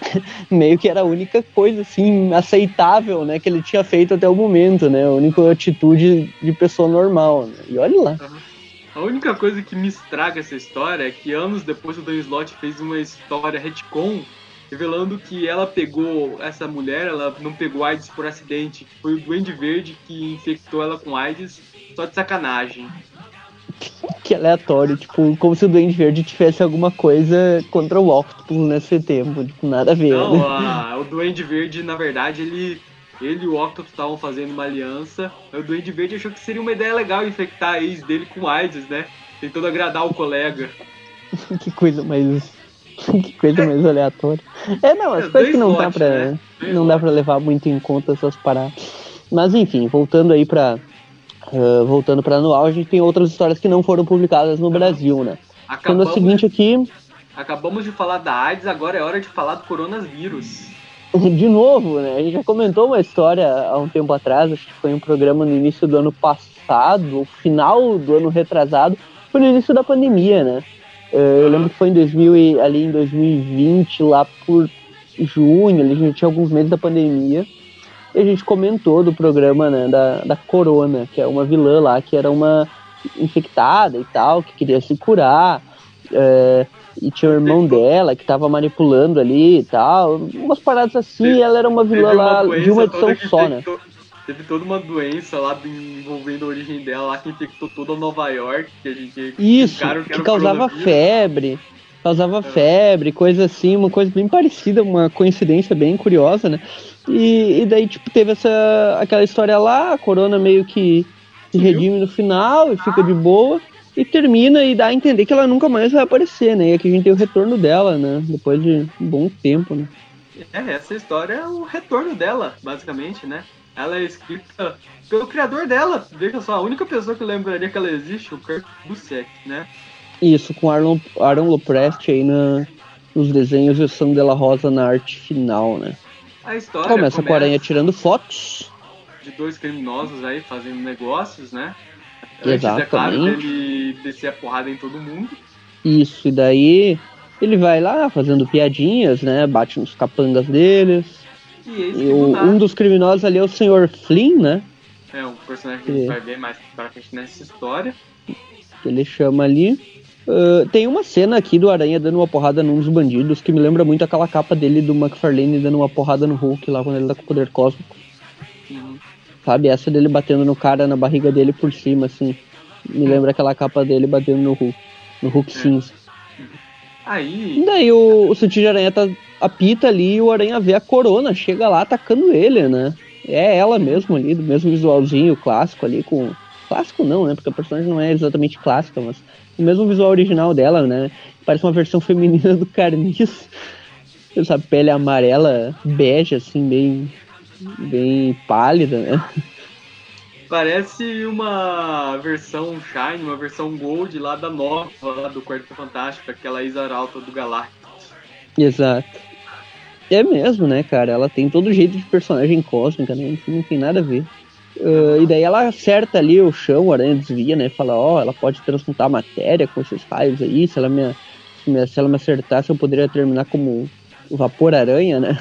meio que era a única coisa, assim, aceitável, né? Que ele tinha feito até o momento, né? A única atitude de pessoa normal, né? E olha lá. A única coisa que me estraga essa história é que anos depois o Dan Slott fez uma história retcon revelando que ela pegou essa mulher, ela não pegou AIDS por acidente, foi o Duende Verde que infectou ela com AIDS só de sacanagem. Que aleatório, tipo, como se o Duende Verde tivesse alguma coisa contra o Octopus nesse tempo, tipo, nada a ver. Não, né? a, o Duende Verde, na verdade, ele Ele e o Octopus estavam fazendo uma aliança. O Duende Verde achou que seria uma ideia legal infectar a ex dele com AIDS, né? Tentando agradar o colega. que coisa mais. que coisa mais aleatória. É, não, as é, coisas que não dá pra. Né? Não dá pra levar muito em conta essas paradas. Mas enfim, voltando aí pra. Uh, voltando pra anual, a gente tem outras histórias que não foram publicadas no Brasil, né? Acabamos, Sendo a seguinte aqui. Acabamos de falar da AIDS, agora é hora de falar do coronavírus. de novo, né? A gente já comentou uma história há um tempo atrás, acho que foi um programa no início do ano passado, final do ano retrasado, foi no início da pandemia, né? Eh, eu lembro que foi em 2000 ali em 2020, lá por junho, ali a gente tinha alguns meses da pandemia, e a gente comentou do programa, né, da, da Corona, que é uma vilã lá, que era uma infectada e tal, que queria se curar, é, e tinha o irmão dela que tava manipulando ali e tal. Umas paradas assim, teve, ela era uma vilã lá de uma edição só, né? Teve toda uma doença lá envolvendo a origem dela lá que infectou toda Nova York, que a gente. Isso, que, que causava febre. Causava é. febre, coisa assim, uma coisa bem parecida, uma coincidência bem curiosa, né? E, e daí, tipo, teve essa aquela história lá, a corona meio que se redime no final e fica de boa e termina e dá a entender que ela nunca mais vai aparecer, né? E aqui a gente tem o retorno dela, né? Depois de um bom tempo, né? É, essa história é o retorno dela, basicamente, né? Ela é escrita pelo criador dela. Veja só, a única pessoa que lembraria que ela existe, o Kurt Busiek, né? Isso, com Aaron, Aaron Loprest aí na, nos desenhos e o Sam Rosa na arte final, né? A história começa, começa com a aranha tirando fotos. De dois criminosos aí fazendo negócios, né? Exatamente. é claro, dele descer a porrada em todo mundo. Isso, e daí ele vai lá fazendo piadinhas, né? Bate nos capangas deles. E, e o, um dos criminosos ali é o Sr. Flynn, né? É, um personagem que a gente vai ver mais pra frente nessa história. Que ele chama ali. Uh, tem uma cena aqui do Aranha dando uma porrada num dos bandidos que me lembra muito aquela capa dele do McFarlane dando uma porrada no Hulk lá quando ele tá com o poder cósmico. Uhum. Sabe? Essa dele batendo no cara na barriga dele por cima, assim. Me lembra aquela capa dele batendo no Hulk. No Hulk é. cinza. Aí. Daí o, o Sentido de Aranha tá, apita ali e o Aranha vê a corona, chega lá atacando ele, né? É ela mesmo ali, do mesmo visualzinho clássico ali, com. Clássico não, né? Porque a personagem não é exatamente clássica, mas o mesmo visual original dela, né? Parece uma versão feminina do Carniço. Essa pele amarela, bege, assim, bem bem pálida, né? Parece uma versão Shine, uma versão Gold lá da nova, lá do Quarto Fantástico, aquela Isaralta do Galactus. Exato. É mesmo, né, cara? Ela tem todo jeito de personagem cósmica, né? Não tem nada a ver. Uh, e daí ela acerta ali o chão, a aranha desvia, né? Fala, ó, oh, ela pode transmutar matéria com esses raios aí. Se ela me, se ela me acertasse, eu poderia terminar como vapor aranha, né?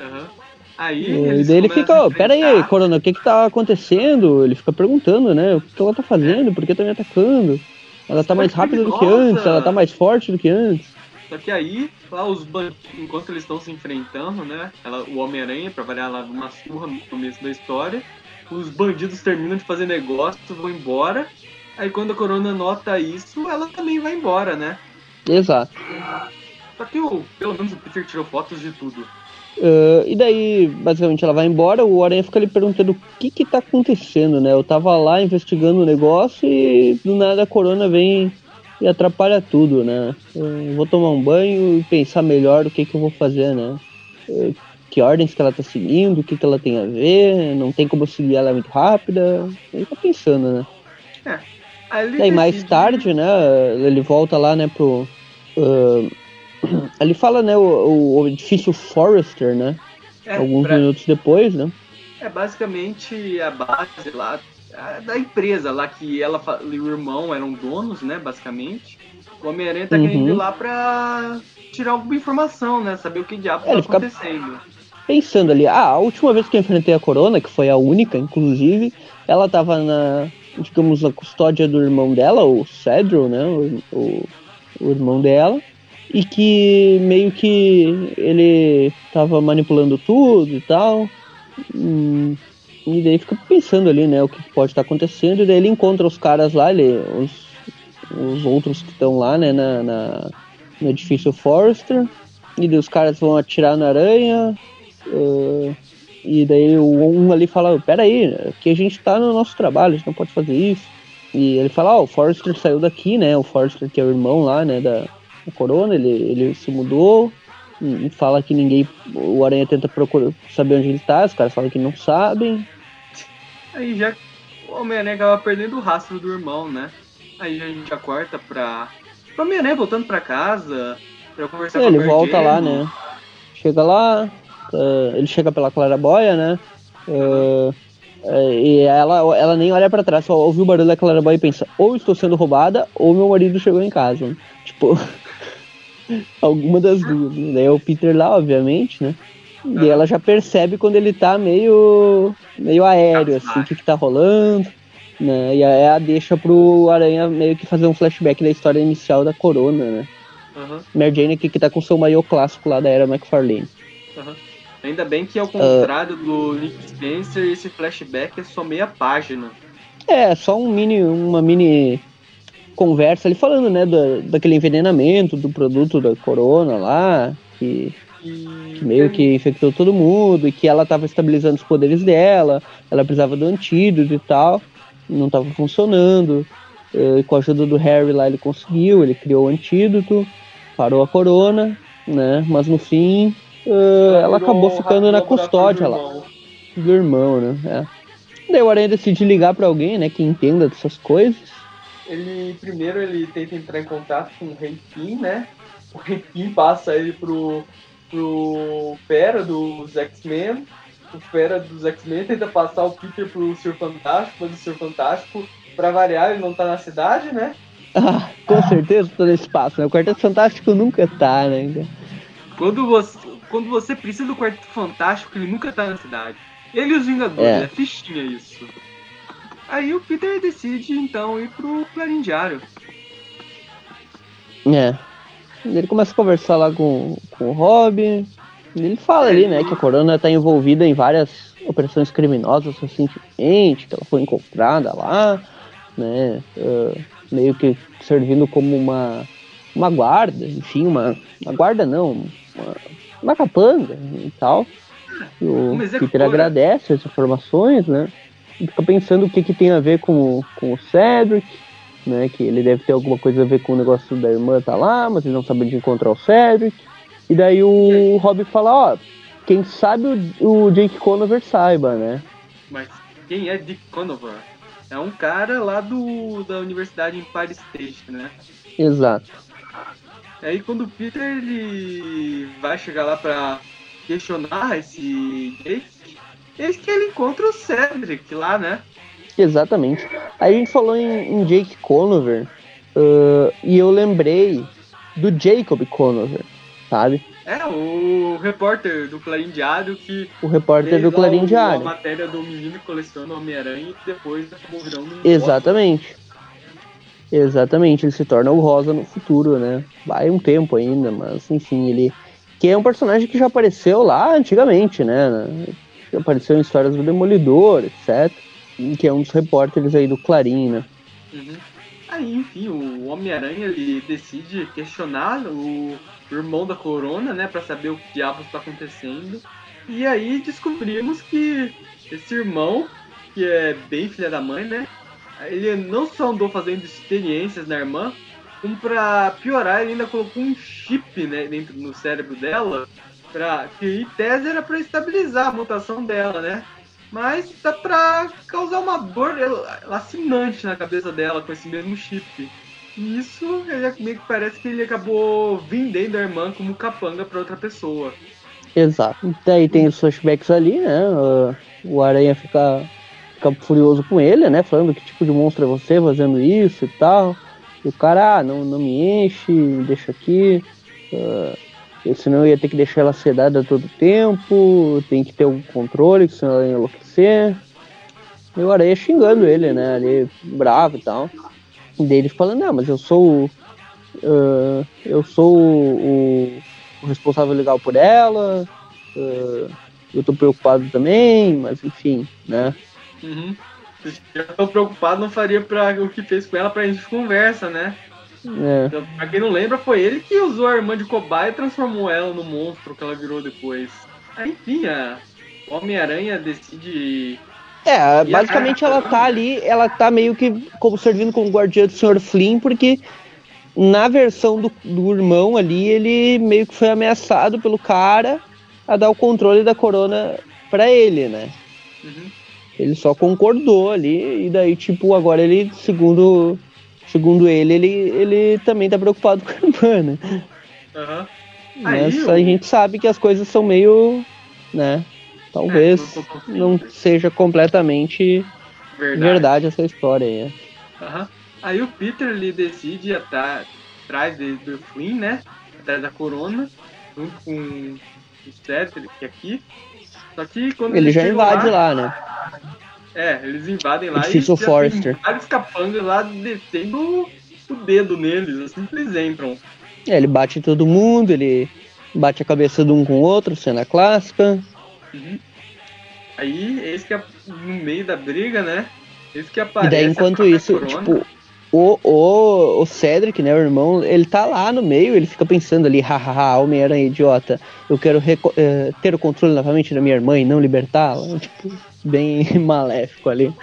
Uhum. Aí e daí ele fica, ó, pera aí, Corona, o que que tá acontecendo? Ele fica perguntando, né? O que ela tá fazendo? Por que tá me atacando? Ela tá mais rápida do que antes, ela tá mais forte do que antes. Só que aí, lá os bandidos, enquanto eles estão se enfrentando, né? Ela, o Homem-Aranha, pra variar lá uma surra no começo da história, os bandidos terminam de fazer negócio, vão embora. Aí quando a Corona nota isso, ela também vai embora, né? Exato. Só que o, pelo menos o Peter tirou fotos de tudo. Uh, e daí, basicamente, ela vai embora, o Aranha fica ali perguntando o que que tá acontecendo, né? Eu tava lá investigando o negócio e do nada a corona vem e atrapalha tudo, né? Eu vou tomar um banho e pensar melhor o que que eu vou fazer, né? Uh, que ordens que ela tá seguindo, o que que ela tem a ver, não tem como seguir ela muito rápida. Ele tá pensando, né? É. Daí mais tarde, né, ele volta lá, né, pro... Uh, ele fala, né, o, o edifício Forrester, né? É, Alguns pra... minutos depois, né? É basicamente a base lá da empresa lá que ela e o irmão eram donos, né, basicamente. O Homem-Aranha tá uhum. querendo ir lá pra tirar alguma informação, né? Saber o que diabo é, tá acontecendo. Pensando ali, ah, a última vez que eu enfrentei a Corona, que foi a única, inclusive, ela tava na, digamos, na custódia do irmão dela, o Cedro, né? O, o, o irmão dela e que meio que ele tava manipulando tudo e tal. Hum, e daí fica pensando ali, né, o que pode estar tá acontecendo, e daí ele encontra os caras lá, ele, os, os outros que estão lá, né, na, na, no edifício Forrester, e daí os caras vão atirar na aranha, uh, E daí um ali fala, peraí, que a gente tá no nosso trabalho, a gente não pode fazer isso. E ele fala, ó, oh, o Forrester saiu daqui, né? O Forrester que é o irmão lá, né, da, da Corona, ele, ele se mudou. Fala que ninguém. O Aranha tenta procurar saber onde ele tá, os caras falam que não sabem. Aí já o Homem-Aranha acaba perdendo o rastro do irmão, né? Aí a gente já corta pra. O Homem-Aranha voltando pra casa, pra conversar é, com Ele volta lá, né? Chega lá, uh, ele chega pela claraboia, né? Uh, uh, e ela, ela nem olha para trás, só ouve o barulho da claraboia e pensa: ou estou sendo roubada, ou meu marido chegou em casa. Tipo, alguma das duas. Né? Daí é o Peter lá, obviamente, né? E ela já percebe quando ele tá meio, meio aéreo, assim, o que, que tá rolando. Né? E aí a deixa pro Aranha meio que fazer um flashback da história inicial da Corona, né? Uhum. Mary Jane aqui que tá com seu maiô clássico lá da era McFarlane. Uhum. Ainda bem que, ao contrário uh, do Nick Spencer, esse flashback é só meia página. É, só um mini, uma mini conversa ali falando, né, do, daquele envenenamento do produto da Corona lá, que, que meio que infectou todo mundo e que ela tava estabilizando os poderes dela, ela precisava do antídoto e tal, não tava funcionando. E com a ajuda do Harry lá ele conseguiu, ele criou o antídoto, parou a corona, né? Mas no fim uh, ela acabou ficando na custódia lá. Do irmão, né? É. Daí o Aranha decide ligar para alguém, né, que entenda dessas coisas. Ele primeiro ele tenta entrar em contato com o Rei Kim, né? O Rei Kim passa ele pro, pro Fera dos X-Men. O Fera dos X-Men tenta passar o Peter pro Senhor Fantástico, mas o Senhor Fantástico, pra variar, ele não tá na cidade, né? Ah, com certeza tô no espaço, né? O Quarteto Fantástico nunca tá, né? Quando você, quando você precisa do Quarteto Fantástico, ele nunca tá na cidade. Ele e os Vingadores, é, é fichinha isso. Aí o Peter decide então ir pro Clarim Diário. É. Ele começa a conversar lá com, com o Robin. Ele fala ali, né, que a Corona tá envolvida em várias operações criminosas recentemente, que ela foi encontrada lá, né, uh, meio que servindo como uma, uma guarda, enfim, uma, uma guarda não, uma, uma capanga e tal. E o Peter agradece as informações, né, fica pensando o que, que tem a ver com, com o Cedric, né? Que ele deve ter alguma coisa a ver com o negócio da irmã tá lá, mas eles não sabem de encontrar o Cedric. E daí o Rob fala, ó, quem sabe o, o Jake Conover saiba, né? Mas quem é Dick Conover? É um cara lá do da Universidade Empire State, né? Exato. Aí quando o Peter ele vai chegar lá pra questionar esse Jake, eis que ele encontra o Cedric lá, né? Exatamente. Aí a gente falou em, em Jake Conover uh, e eu lembrei do Jacob Conover, sabe? É, o repórter do Clarim Diário que. O repórter do Clarim Diário. A matéria do menino que coleciona Homem-Aranha e depois acabou virando um Exatamente. Exatamente, ele se torna o Rosa no futuro, né? Vai um tempo ainda, mas enfim, ele. Que é um personagem que já apareceu lá antigamente, né? Apareceu em histórias do Demolidor, etc que é um dos repórteres aí do Clarim, né? Uhum. Aí, enfim, o Homem-Aranha ele decide questionar o irmão da Corona, né, para saber o que diabos está acontecendo. E aí descobrimos que esse irmão, que é bem filha da mãe, né, ele não só andou fazendo experiências na irmã, como pra piorar, ele ainda colocou um chip né, dentro no cérebro dela, pra, que em tese era para estabilizar a mutação dela, né? mas dá pra causar uma dor lacinante na cabeça dela com esse mesmo chip. E isso ele, meio que parece que ele acabou vendendo a irmã como capanga para outra pessoa. Exato. Daí tem os flashbacks ali, né? O Aranha fica, fica furioso com ele, né? Falando que tipo de monstro é você fazendo isso e tal. E o cara, ah, não, não me enche, deixa aqui. Uh, senão eu ia ter que deixar ela sedada todo tempo, tem que ter um controle, senão ela ia enlouquecer. E o Aranha xingando ele, né, ali, bravo e tal. E dele falando, não, mas eu sou uh, eu sou o, o, responsável legal por ela, uh, eu tô preocupado também, mas enfim, né. Uhum. Se eu tô preocupado, não faria pra, o que fez com ela pra gente conversa, né? É. Então, pra quem não lembra, foi ele que usou a irmã de cobaia e transformou ela no monstro que ela virou depois. Aí, enfim, a, Homem-Aranha decide. É, basicamente ela tá ali, ela tá meio que como servindo como guardiã do Sr. Flynn, porque na versão do, do irmão ali, ele meio que foi ameaçado pelo cara a dar o controle da corona para ele, né? Uhum. Ele só concordou ali, e daí, tipo, agora ele, segundo, segundo ele, ele, ele também tá preocupado com a irmã, né? Uhum. Mas Aí, a gente sabe que as coisas são meio, né? Talvez é, não, seja completamente verdade, verdade essa história aí. Uhum. Aí o Peter ele decide atrás, atrás do Flynn, né? Atrás da corona, junto com o Cedric aqui. Só que quando ele já invade lá, lá, né? É, eles invadem lá e Forrester. vários capangas lá detendo o dedo neles, assim que eles entram. É, ele bate em todo mundo, ele bate a cabeça de um com o outro, cena clássica. Uhum. Aí, esse que é no meio da briga, né? Esse que aparece. E daí, enquanto isso, tipo, o, o, o Cedric, né, o irmão, ele tá lá no meio, ele fica pensando ali, hahaha, Homem-Aranha idiota, eu quero uh, ter o controle novamente da minha irmã e não libertá-la. Tipo, bem maléfico ali.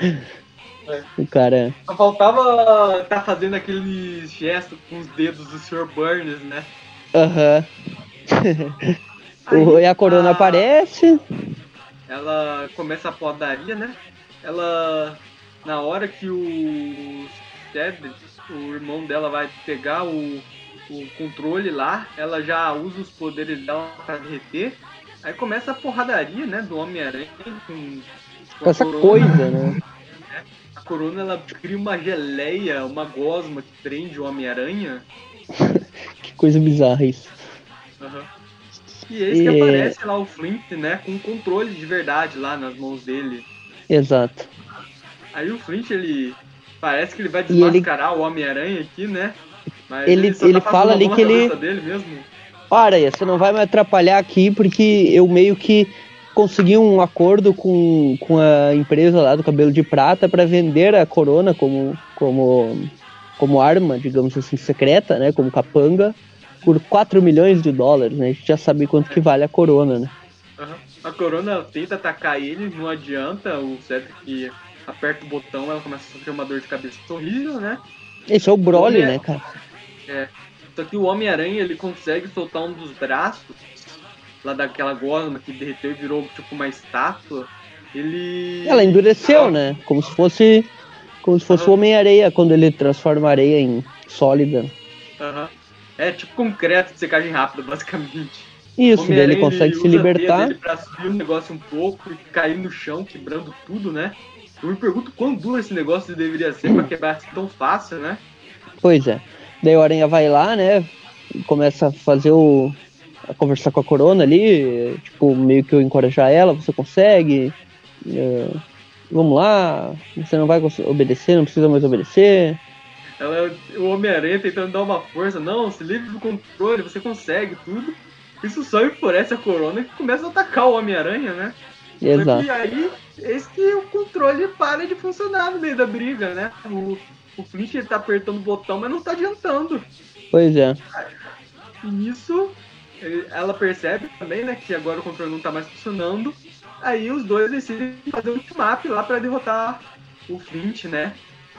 É. O cara. Só faltava tá fazendo aquele gesto com os dedos do Sr. Burns, né? Aham. Uhum. e a corona a... aparece. Ela começa a podaria, né? Ela. Na hora que o Cedric, o irmão dela, vai pegar o, o controle lá, ela já usa os poderes dela pra derreter. Aí começa a porradaria, né? Do Homem-Aranha com, com essa corona. coisa, né? A corona ela cria uma geleia, uma gosma que prende o Homem-Aranha. que coisa bizarra isso. Uhum. E esse e... que aparece lá o Flint, né? Com controle de verdade lá nas mãos dele. Exato. Aí o Flint, ele Parece que ele vai desmascarar ele... o Homem-Aranha aqui, né? Mas ele, ele, ele tá fala ali que ele. Para, você não vai me atrapalhar aqui porque eu meio que consegui um acordo com, com a empresa lá do cabelo de prata para vender a corona como, como, como arma, digamos assim, secreta, né? Como capanga, por 4 milhões de dólares, né? A gente já sabe quanto que vale a corona, né? Uhum. A corona tenta atacar ele, não adianta, o Cedric aperta o botão, ela começa a sofrer uma dor de cabeça horrível, né? Esse é o Broly, né, cara? É. Só que o Homem-Aranha, ele consegue soltar um dos braços lá daquela gosma que derreteu e virou tipo uma estátua. Ele. Ela endureceu, ah. né? Como se fosse. Como se fosse uhum. o Homem-Areia quando ele transforma a areia em sólida. Uhum. É tipo concreto de secagem rápida, basicamente. Isso, daí ele consegue ele se libertar. Ele pra subir o negócio um pouco e cair no chão, quebrando tudo, né? Eu me pergunto quão duro esse negócio deveria ser pra quebrar assim tão fácil, né? Pois é. Daí o Aranha vai lá, né? Começa a fazer o. a conversar com a Corona ali, tipo, meio que eu encorajar ela, você consegue. É, vamos lá, você não vai obedecer, não precisa mais obedecer. Ela, o Homem-Aranha tentando dar uma força, não, se livre do controle, você consegue tudo. Isso só enfurece a Corona que começa a atacar o Homem-Aranha, né? Exato. E aí, esse que o controle para de funcionar no meio da briga, né? O, o Flint ele tá apertando o botão, mas não tá adiantando. Pois é. E nisso, ela percebe também, né, que agora o controle não tá mais funcionando. Aí os dois decidem fazer um ultimap lá para derrotar o Flint, né?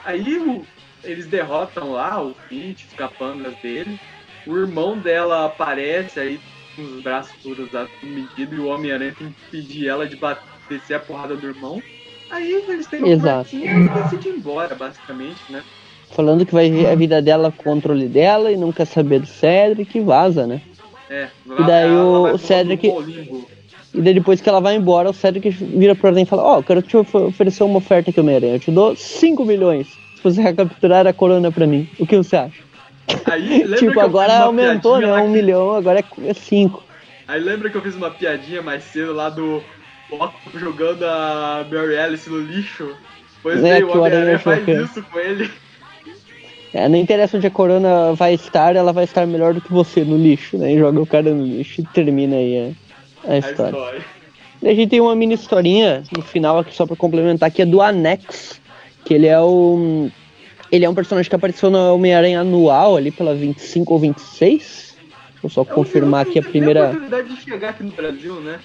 Aí o, eles derrotam lá o Flint, os capangas dele. O irmão dela aparece aí com os braços cruzados medido e o Homem-Aranha tem que pedir ela de bater, descer a porrada do irmão. Aí eles têm um Exato. e decidem ir embora, basicamente, né? Falando que vai ver a vida dela com o controle dela e não quer saber do Cedric, vaza, né? É, e daí o, o Cedric. E daí depois que ela vai embora, o Cedric vira pra ela e fala: Ó, oh, quero te oferecer uma oferta aqui, Homem-Aranha. Eu te dou 5 milhões se você recapturar a corona pra mim. O que você acha? Aí, tipo, agora aumentou, né? Um milhão, agora é cinco. Aí lembra que eu fiz uma piadinha mais cedo lá do Otto jogando a Mary Alice no lixo? Pois é, bem, o Homem-Aranha faz isso com ele. É, não interessa onde a Corona vai estar, ela vai estar melhor do que você no lixo, né? E joga o cara no lixo e termina aí a, a história. A história. E a gente tem uma mini historinha no final aqui só pra complementar, que é do Anex, que ele é o ele é um personagem que apareceu no Homem-Aranha anual ali pela 25 ou 26. Deixa eu só é confirmar aqui a primeira. a oportunidade de chegar aqui no Brasil, né?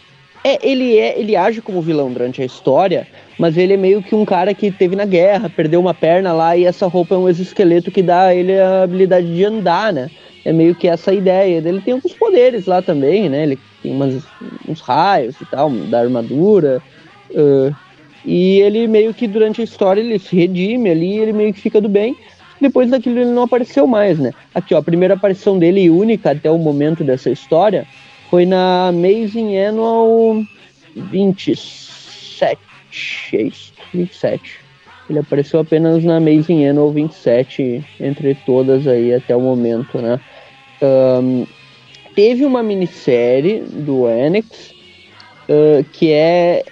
É, ele é, ele age como vilão durante a história, mas ele é meio que um cara que teve na guerra, perdeu uma perna lá e essa roupa é um exoesqueleto que dá a ele a habilidade de andar, né? É meio que essa ideia. Ele tem alguns poderes lá também, né? Ele tem umas, uns raios e tal, da armadura. Uh, e ele meio que durante a história ele se redime ali, ele meio que fica do bem. Depois daquilo ele não apareceu mais, né? Aqui, ó, a primeira aparição dele única até o momento dessa história foi na Amazing Annual 27. É isso, 27. Ele apareceu apenas na Amazing Annual 27, entre todas aí até o momento, né? Um, teve uma minissérie do Enix uh, que é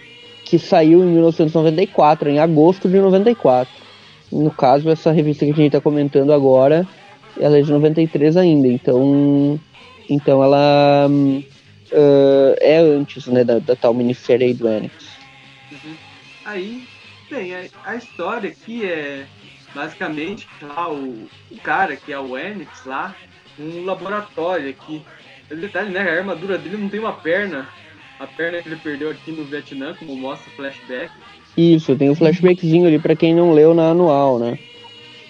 que saiu em 1994, em agosto de 94. No caso, essa revista que a gente está comentando agora, ela é de 93 ainda, então, então ela uh, é antes né, da, da, tal minissérie aí do Enix. Uhum. Aí, bem, a, a, história aqui é basicamente lá o, o cara que é o Enix lá, um laboratório aqui. O detalhe, né? A armadura dele não tem uma perna, a perna que ele perdeu aqui no Vietnã, como mostra o flashback. Isso, tem um flashbackzinho ali para quem não leu na anual, né?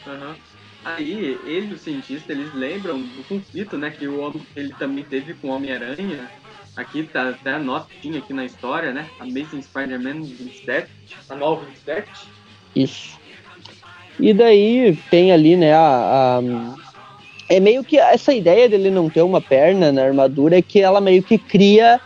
Uhum. Aí, ele e o cientista, eles lembram do conflito, né, que o homem, ele também teve com o Homem-Aranha. Aqui tá até a notinha aqui na história, né? Amazing Spider-Man 27, anual 27. Isso. E daí tem ali, né, a, a, É meio que essa ideia dele não ter uma perna na armadura é que ela meio que cria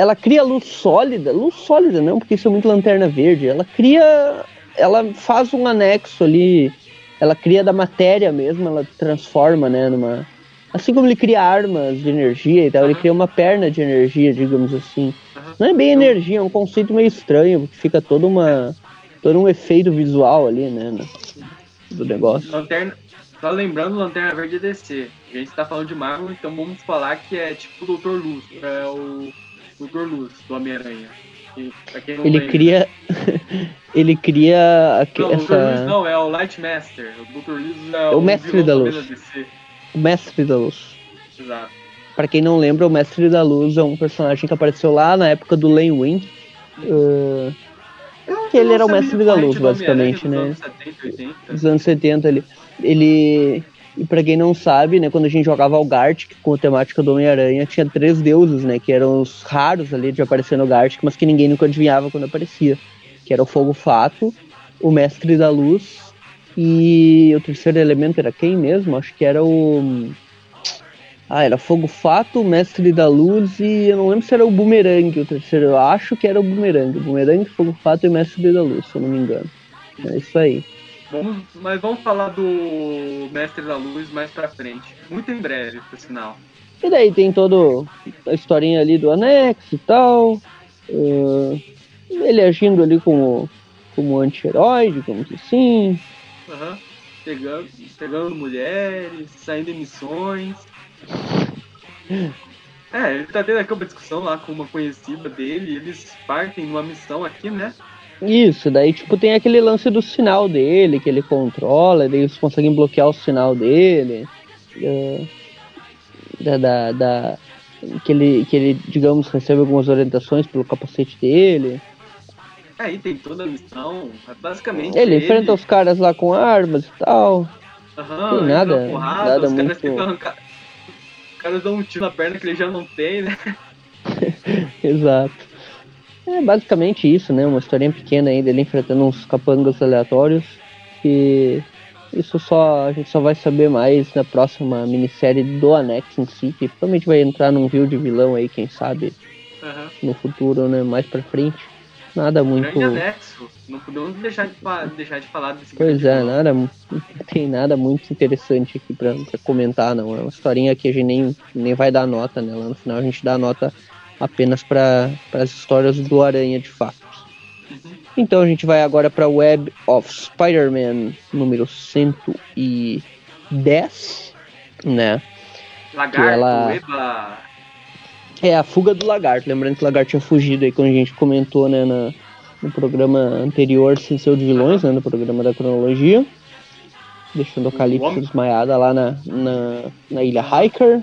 ela cria luz sólida, luz sólida não, porque isso é muito lanterna verde, ela cria, ela faz um anexo ali, ela cria da matéria mesmo, ela transforma, né, numa, assim como ele cria armas de energia e tal, ele cria uma perna de energia, digamos assim. Não é bem energia, é um conceito meio estranho, porque fica todo uma, todo um efeito visual ali, né, do negócio. Lanterna, só lembrando, Lanterna Verde é DC. A gente tá falando de Marvel, então vamos falar que é tipo o Doutor Luz, é o Doutor Luz, do Homem-Aranha. Ele lembra. cria. ele cria. Não, essa... o Luz não, é o Light Master. O Dr. Luz é o, o Mestre da Luz. O Mestre da Luz. Exato. Pra quem não lembra, o Mestre da Luz é um personagem que apareceu lá na época do Lane Wing. Uh, que ele era o Mestre da Luz, basicamente, né? Dos anos 70, 80. Dos anos 70 ali. Ele e para quem não sabe, né, quando a gente jogava o Gartic com a temática do Homem-Aranha, tinha três deuses, né, que eram os raros ali de aparecer no Gartic, mas que ninguém nunca adivinhava quando aparecia. Que era o Fogo Fato, o Mestre da Luz e o terceiro elemento era quem mesmo? Acho que era o ah, era Fogo Fato, Mestre da Luz e eu não lembro se era o Boomerang, o terceiro. Eu acho que era o Boomerang. Boomerang, Fogo Fato e Mestre da Luz, se eu não me engano. É isso aí. Mas vamos falar do Mestre da Luz mais pra frente. Muito em breve, por sinal. E daí tem toda a historinha ali do anexo e tal. Uh, ele agindo ali como, como anti-herói, digamos assim. Uhum. Pegando, pegando mulheres, saindo em missões. É, ele tá tendo aqui uma discussão lá com uma conhecida dele, eles partem numa missão aqui, né? Isso, daí tipo tem aquele lance do sinal dele que ele controla, daí eles conseguem bloquear o sinal dele. Uh, da, da, da, que, ele, que ele, digamos, recebe algumas orientações pelo capacete dele. Aí tem toda a missão, basicamente. Ele, ele... enfrenta os caras lá com armas e tal. Aham, tem nada, porrada, nada os muito. Caras Os caras dão um tiro na perna que ele já não tem, né? Exato. É basicamente isso, né? Uma historinha pequena aí dele enfrentando uns capangas aleatórios. E isso só a gente só vai saber mais na próxima minissérie do Anexo em si, que provavelmente vai entrar num view de vilão aí, quem sabe, uhum. no futuro, né? Mais pra frente. Nada muito. Grande anexo. Não podemos deixar de, deixar de falar desse Pois é, nada, não tem nada muito interessante aqui pra, pra, comentar, não. É uma historinha que a gente nem, nem vai dar nota, né? Lá no final a gente dá nota apenas para as histórias do Aranha de fato. Uhum. Então a gente vai agora para Web of Spider-Man número 110, né? Lagarto, ela... Eba. É a fuga do lagarto. Lembrando que o lagarto tinha fugido aí quando a gente comentou, né, na, no programa anterior, sem ser o de vilões, né, no programa da cronologia. Deixando o Calypso desmaiada lá na, na, na ilha Hiker.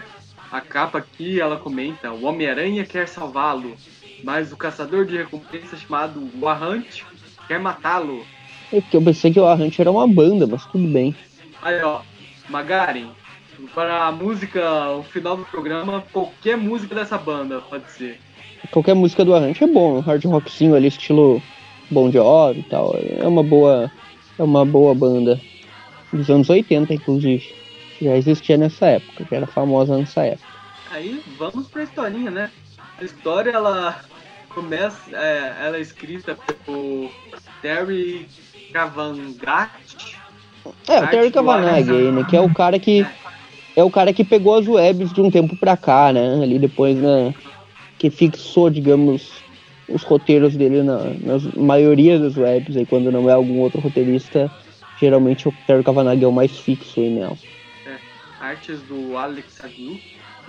A capa aqui, ela comenta: O Homem-Aranha quer salvá-lo. mas o caçador de recompensa chamado Warhunt quer matá-lo. É porque eu pensei que o Warhunt era uma banda, mas tudo bem. Aí, ó, Magaren, para a música, o final do programa, qualquer música dessa banda pode ser. Qualquer música do Arrante é bom, um hard rockzinho ali, estilo de Oro e tal. É uma boa, é uma boa banda dos anos 80, inclusive. Já existia nessa época, já era famosa nessa época. Aí vamos pra historinha, né? A história ela começa, é, ela é escrita pelo Terry Cavanagh. É, o Terry Cavanagh né? Que é o cara que é o cara que pegou as webs de um tempo pra cá, né? Ali depois, né? Que fixou, digamos, os roteiros dele na, na maioria das webs, aí quando não é algum outro roteirista, geralmente o Terry Cavanagh é o mais fixo aí nela. É, artes do Alex Aguil.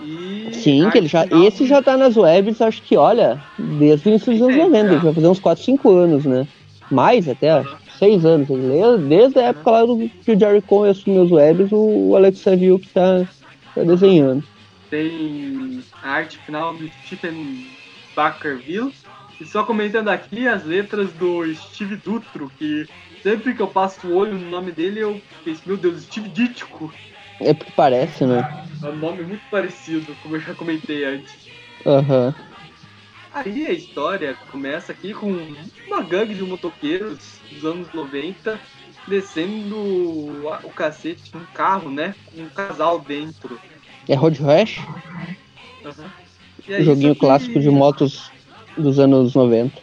E Sim, que ele já, esse já tá nas webs, acho que, olha, desde o início dos anos 90, ele vai fazer uns 4, 5 anos, né? Mais até, uhum seis anos. Desde a época lá do, que o Jerry Cohen assumiu os webs, o Alex Saville que tá, tá desenhando. Tem a arte final do Stephen Bakerville. E só comentando aqui as letras do Steve Dutro, que sempre que eu passo o olho no nome dele, eu penso, meu Deus, Steve Dítico. É porque parece, né? É um nome muito parecido, como eu já comentei antes. Aham. Uhum. Aí a história começa aqui com uma gangue de motoqueiros dos anos 90 descendo o cacete num carro, né? Com um casal dentro. É Road Rash? Uhum. Joguinho que... clássico de motos dos anos 90.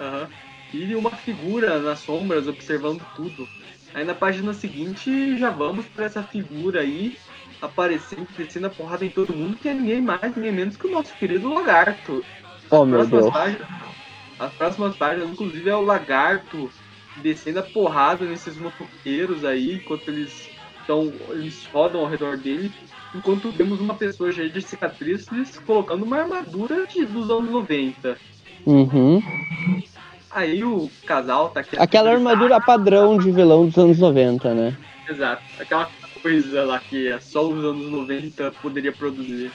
Uhum. E uma figura nas sombras observando tudo. Aí na página seguinte já vamos para essa figura aí aparecendo, descendo a porrada em todo mundo, que é ninguém mais, ninguém menos que o nosso querido lagarto. Oh, meu Deus. Páginas, as próximas páginas, inclusive, é o lagarto descendo a porrada nesses motoqueiros aí, enquanto eles estão. eles rodam ao redor dele, enquanto vemos uma pessoa cheia de cicatrizes colocando uma armadura de, dos anos 90. Uhum. Aí o casal tá aqui. Aquela armadura padrão de vilão dos anos 90, né? Exato. Aquela coisa lá que só os anos 90 poderia produzir.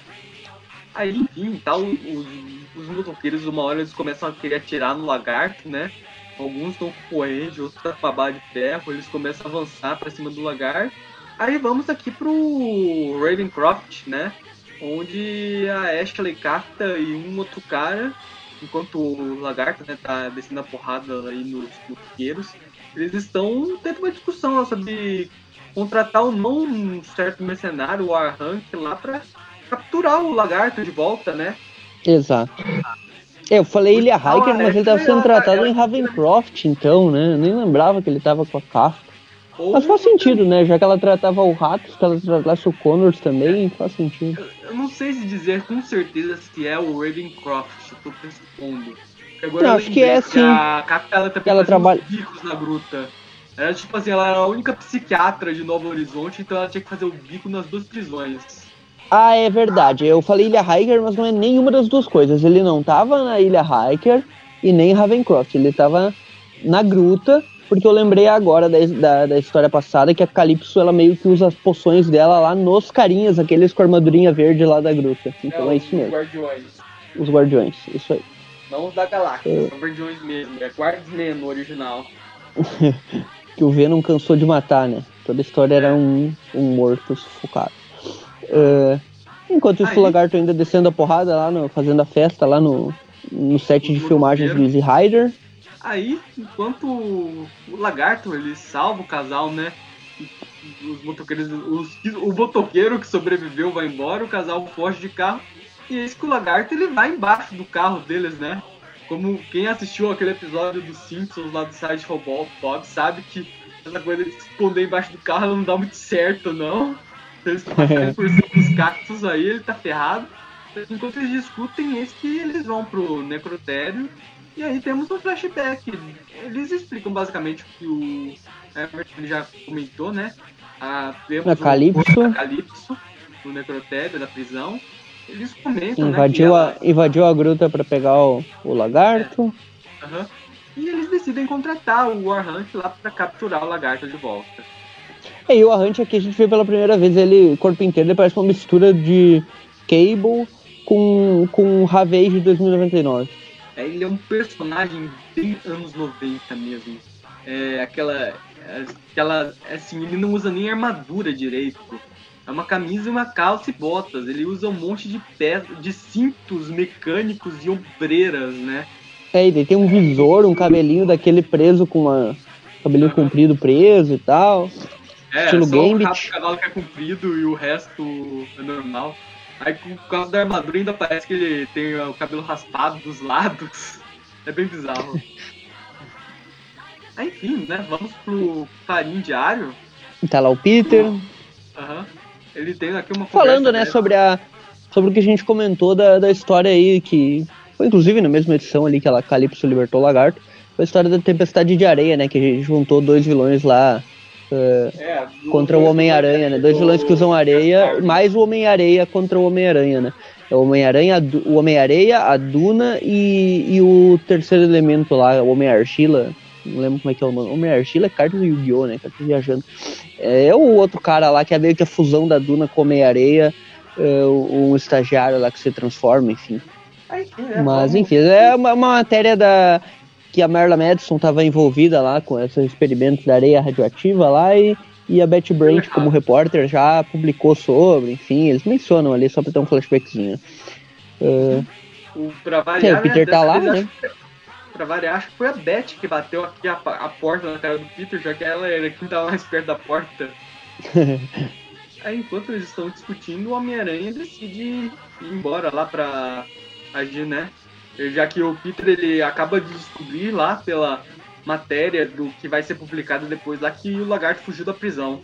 Aí, enfim, tal, os, os motoqueiros, uma hora eles começam a querer atirar no lagarto, né? Alguns estão com corrente, outros estão com a barra de ferro, eles começam a avançar para cima do lagarto. Aí vamos aqui pro Ravencroft, né? Onde a Ashley Carta e um outro cara, enquanto o lagarto né, tá descendo a porrada aí nos motoqueiros, eles estão tendo uma discussão sobre contratar ou não um certo mercenário, o Arrank, lá para capturar o lagarto de volta, né? Exato. Eu falei Ilha Hiker, mas ele estava sendo tratado em Ravencroft, então, né? nem lembrava que ele estava com a Kafka. Mas faz sentido, né? Já que ela tratava o Ratos, que ela tratasse o Connors também, faz sentido. Eu não sei se dizer com certeza se é o Ravencroft, eu tô pressupondo. Agora não, acho que é sim. A Kafka ela também ela trabalha bicos na gruta. Era tipo assim, ela era a única psiquiatra de Novo Horizonte, então ela tinha que fazer o bico nas duas prisões. Ah, é verdade. Eu falei Ilha Hiker, mas não é nenhuma das duas coisas. Ele não tava na Ilha Hiker e nem Ravencroft. Ele tava na gruta, porque eu lembrei agora da, da, da, história passada que a Calypso ela meio que usa as poções dela lá nos carinhas, aqueles com armadurinha verde lá da gruta. Então é, é isso mesmo. Os guardiões. Os guardiões, isso aí. Não os da galáxia, é. são guardiões mesmo. É Guardian no original. que o Venom cansou de matar, né? Toda a história era um, um morto sufocado. Uh, enquanto isso, o Lagarto ainda descendo a porrada lá, no, fazendo a festa lá no, no set de filmagens do Easy Rider. Aí, enquanto o Lagarto ele salva o casal, né? Os motoqueiros, os, o motoqueiro que sobreviveu vai embora, o casal foge de carro. E esse que o Lagarto ele vai embaixo do carro deles, né? Como quem assistiu aquele episódio dos Simpsons lá do site Robot Bob sabe que essa coisa de se esconder embaixo do carro não dá muito certo, não. Então eles estão por cima dos cactos aí, ele tá ferrado. Enquanto eles discutem, eis que eles vão pro necrotério. E aí temos um flashback. Eles explicam basicamente o que o Everton já comentou, né? Ah, vemos a Calypso. O Calypso no necrotério da prisão. Eles comentam, invadiu né? A, ela... Invadiu a gruta para pegar o, o lagarto. É. Uhum. E eles decidem contratar o Warhunt lá para capturar o lagarto de volta. E o Arrante aqui a gente vê pela primeira vez ele, corpo inteiro, ele parece uma mistura de Cable com, com Ravage de 2099. É, ele é um personagem bem anos 90 mesmo. É aquela. aquela assim, ele não usa nem armadura direito. É uma camisa, uma calça e botas. Ele usa um monte de peças, de cintos mecânicos e ombreiras, né? É, ele tem um visor, um cabelinho daquele preso com uma. cabelinho comprido preso e tal. É, estilo só Gambit. o cavalo que é comprido e o resto é normal. Aí por causa da armadura ainda parece que ele tem o cabelo raspado dos lados. É bem bizarro. Enfim, né? Vamos pro farinho diário. Tá lá o Peter. Aham. Uhum. Ele tem aqui uma Falando, né, sobre a. Sobre o que a gente comentou da, da história aí, que foi inclusive na mesma edição ali que ela Calypso libertou o lagarto. Foi a história da Tempestade de Areia, né? Que a gente juntou dois vilões lá é, contra o Homem-Aranha, né? Dois vilões que usam areia, mais o Homem-Areia contra o Homem-Aranha, né? É o Homem-Aranha, o Homem-Areia, a Duna e, e o terceiro elemento lá, o Homem-Argila. Não lembro como é que é o nome. Homem-Argila é carta do Yu-Gi-Oh, né? Carta viajando. É, o outro cara lá que é meio que a fusão da Duna com o Homem-Areia, é, um estagiário lá que se transforma, enfim. É, Mas enfim, é uma, uma matéria da, que a Marla Madison estava envolvida lá com esses experimentos da areia radioativa lá e, e a Betty Brant, como repórter, já publicou sobre, enfim, eles mencionam ali só para ter um flashbackzinho. Uh, pra variar, o Peter né, tá lá, né? pra variar, acho que foi a Betty que bateu aqui a, a porta na cara do Peter, já que ela era quem tava mais perto da porta. Aí, enquanto eles estão discutindo, o Homem-Aranha decide ir embora lá pra agir, né? Já que o Peter ele acaba de descobrir lá pela matéria do que vai ser publicado depois lá que o lagarto fugiu da prisão.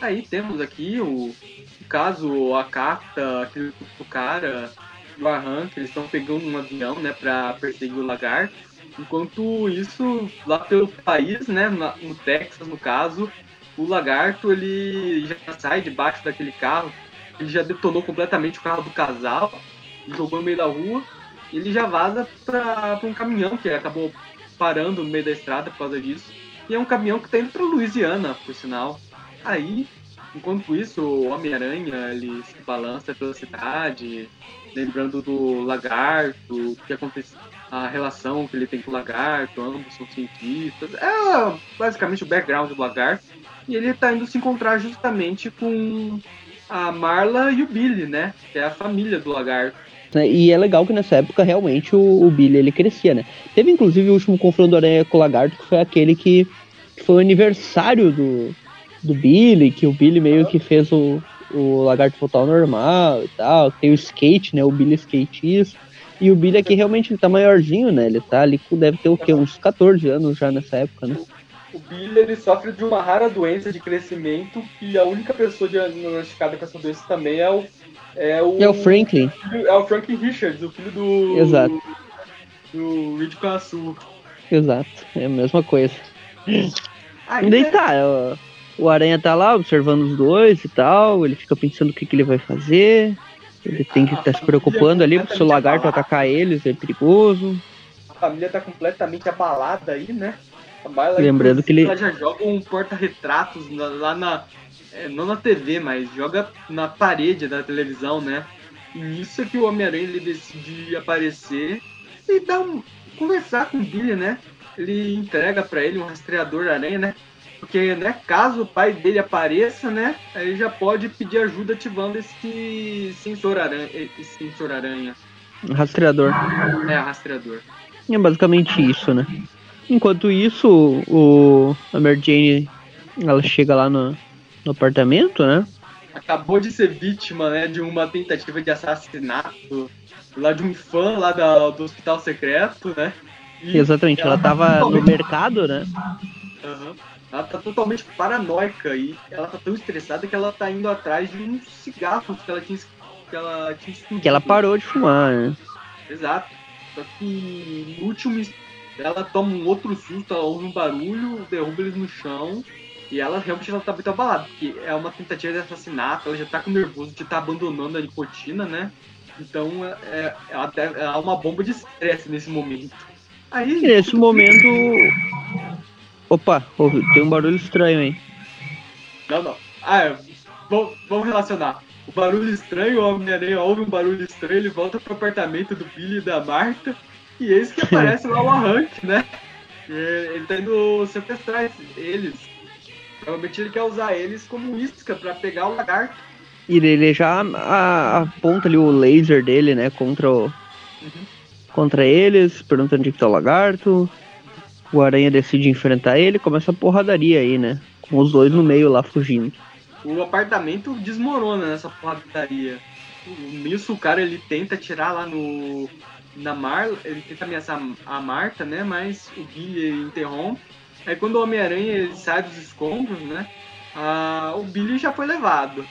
Aí temos aqui o, o caso, a carta, aquele o cara, o Arran, que eles estão pegando um avião, né, para perseguir o lagarto. Enquanto isso, lá pelo país, né, no Texas no caso, o lagarto ele já sai debaixo daquele carro, ele já detonou completamente o carro do casal, jogou no meio da rua ele já vaza para um caminhão que acabou parando no meio da estrada por causa disso. E é um caminhão que está indo para Louisiana, por sinal. Aí, enquanto isso, o Homem-Aranha ele se balança pela cidade, lembrando do lagarto, que acontece, a relação que ele tem com o lagarto, ambos são cientistas. É basicamente o background do lagarto. E ele está indo se encontrar justamente com a Marla e o Billy, né? Que é a família do lagarto. Né? E é legal que nessa época realmente o, o, Billy ele crescia, né? Teve inclusive o último confronto do Aranha com o Lagarto, que foi aquele que, que foi o aniversário do, do Billy, que o Billy meio que fez o, o Lagarto voltar ao normal e tal. Tem o skate, né? O Billy skatista. E o Billy aqui realmente ele tá maiorzinho, né? Ele tá ali, deve ter o quê? Uns 14 anos já nessa época, né? O Billy ele sofre de uma rara doença de crescimento e a única pessoa diagnosticada com essa doença também é o é o, é o Franklin. É o Franklin Richards, o filho do. Exato. Do Reed Cassu. Exato, é a mesma coisa. Aí, e daí né? tá, o, o Aranha tá lá observando os dois e tal, ele fica pensando o que, que ele vai fazer. Ele tem que estar tá se preocupando ali, porque se o lagarto abalada. atacar eles é perigoso. A família tá completamente abalada aí, né? Lembrando que ele. Ela já joga um porta-retratos lá na, é, não na TV, mas joga na parede da televisão, né? E nisso é que o Homem-Aranha ele decide aparecer e dar um, conversar com o Billy, né? Ele entrega para ele um rastreador aranha, né? Porque, né, caso o pai dele apareça, né, ele já pode pedir ajuda ativando esse sensor aranha. Esse sensor aranha. Rastreador. É, rastreador. É basicamente isso, né? Enquanto isso, o, a Mary Jane, ela chega lá no, no apartamento, né? Acabou de ser vítima, né, de uma tentativa de assassinato lá de um fã lá da, do Hospital Secreto, né? E Exatamente, ela, ela tava totalmente... no mercado, né? Uhum. Ela tá totalmente paranoica e ela tá tão estressada que ela tá indo atrás de uns cigarros que ela tinha que ela tinha Que ela parou de fumar, né? Exato. Só que no último ela toma um outro susto, ela ouve um barulho, derruba eles no chão e ela realmente ela tá muito abalada, porque é uma tentativa de assassinato, ela já tá com nervoso de estar tá abandonando a nicotina, né? Então é, ela é uma bomba de estresse nesse momento. Aí, nesse momento. Opa, tem um barulho estranho aí. Não, não. Ah, é. vamos relacionar. O barulho estranho, o Homem-Aranha ouve um barulho estranho, ele volta pro apartamento do Billy e da Marta. E eis que aparece lá o Arranque, né? Ele tá indo sequestrar eles. Provavelmente ele quer usar eles como isca para pegar o lagarto. E ele já aponta ali o laser dele, né, contra o, uhum. contra eles, perguntando onde que tá o lagarto. O Aranha decide enfrentar ele, começa a porradaria aí, né? Com os dois no meio lá fugindo. O apartamento desmorona nessa porradaria. Nisso o cara ele tenta tirar lá no na Mar, ele tenta ameaçar a Marta, né? Mas o Billy interrompe. Aí quando o Homem-Aranha ele sai dos escombros, né? Ah, o Billy já foi levado.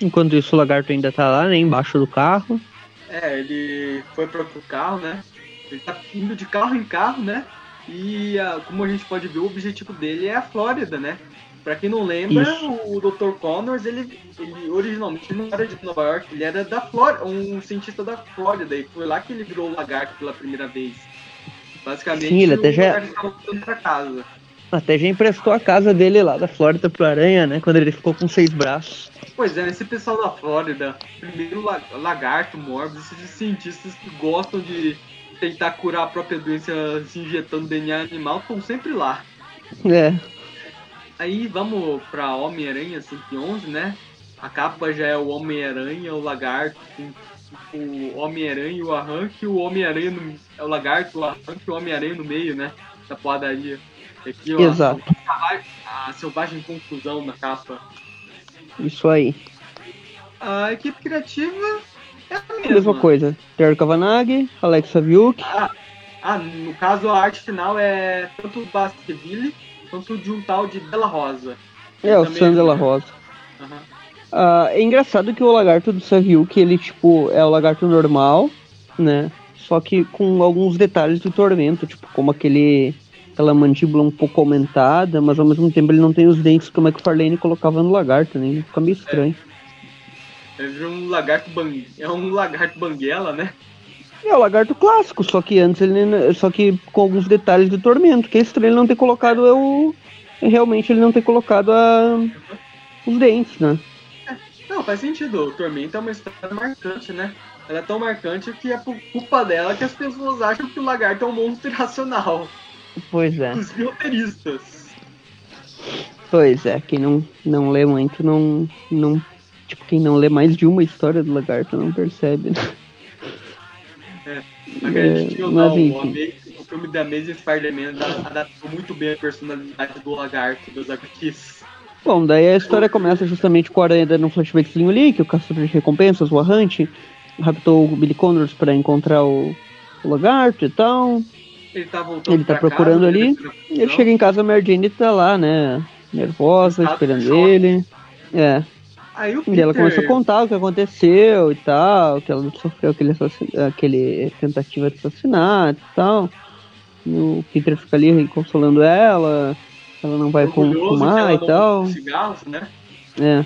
Enquanto isso o lagarto ainda tá lá, né? Embaixo do carro. É, ele foi para outro carro, né? Ele tá indo de carro em carro, né? E ah, como a gente pode ver, o objetivo dele é a Flórida, né? Pra quem não lembra, Isso. o Dr. Connors, ele, ele originalmente não era de Nova York, ele era da Flórida, um cientista da Flórida, e foi lá que ele virou o lagarto pela primeira vez. Basicamente, Sim, ele até já... pra casa. Até já emprestou a casa dele lá da Flórida pro Aranha, né? Quando ele ficou com seis braços. Pois é, esse pessoal da Flórida, primeiro lagarto, Morbius, esses cientistas que gostam de tentar curar a própria doença se injetando DNA animal, estão sempre lá. É. Aí vamos pra Homem-Aranha 111, né? A capa já é o Homem-Aranha, o Lagarto, o Homem-Aranha, o Arranque, o Homem-Aranha no... é o Lagarto, o Arranque e o Homem-Aranha no meio, né? Da padaria. Aqui, ó, Exato. A, a selvagem conclusão na capa. Isso aí. A equipe criativa é a mesma. Mesma coisa. Terry Kavanagh, Alexa Viuk. Ah, ah, no caso a arte final é tanto o Basqueville quanto de um tal de Della Rosa. É, o Sam Della Rosa. Uhum. Uh, é engraçado que o lagarto do Saviuk, ele, tipo, é o lagarto normal, né? Só que com alguns detalhes do tormento, tipo, como aquele aquela mandíbula um pouco aumentada, mas ao mesmo tempo ele não tem os dentes como é que o Farlane colocava no lagarto, né? Fica meio estranho. É, é um lagarto bang... é um lagarto banguela, né? É o lagarto clássico, só que antes ele. Só que com alguns detalhes de tormento. Que é estranho ele não ter colocado é o. Realmente ele não ter colocado a, os dentes, né? É, não, faz sentido. O Tormento é uma história marcante, né? Ela é tão marcante que é por culpa dela que as pessoas acham que o lagarto é um monstro irracional. Pois é. Os roteiristas. Pois é, quem não, não lê muito não, não. Tipo, quem não lê mais de uma história do lagarto não percebe, né? É. Tinha mas, o, o filme da Amazing Spider-Man adaptou muito bem a personalidade do lagarto dos HQs. Bom, daí a história começa justamente com a aranha dando um flashbackzinho ali, que o caçador de recompensas, o Arrante, raptou o Billy Connors para encontrar o, o, lagarto e tal. Ele tá voltando Ele tá procurando casa, ali. Ele, ele chega em casa, a Mary tá lá, né? Nervosa, esperando ele. É. Aí o Peter... E ela começou a contar o que aconteceu e tal, que ela sofreu aquele, aquele tentativa de assassinato e tal. E o Peter fica ali consolando ela, ela não vai fumar e tal. Cigarros, né? É.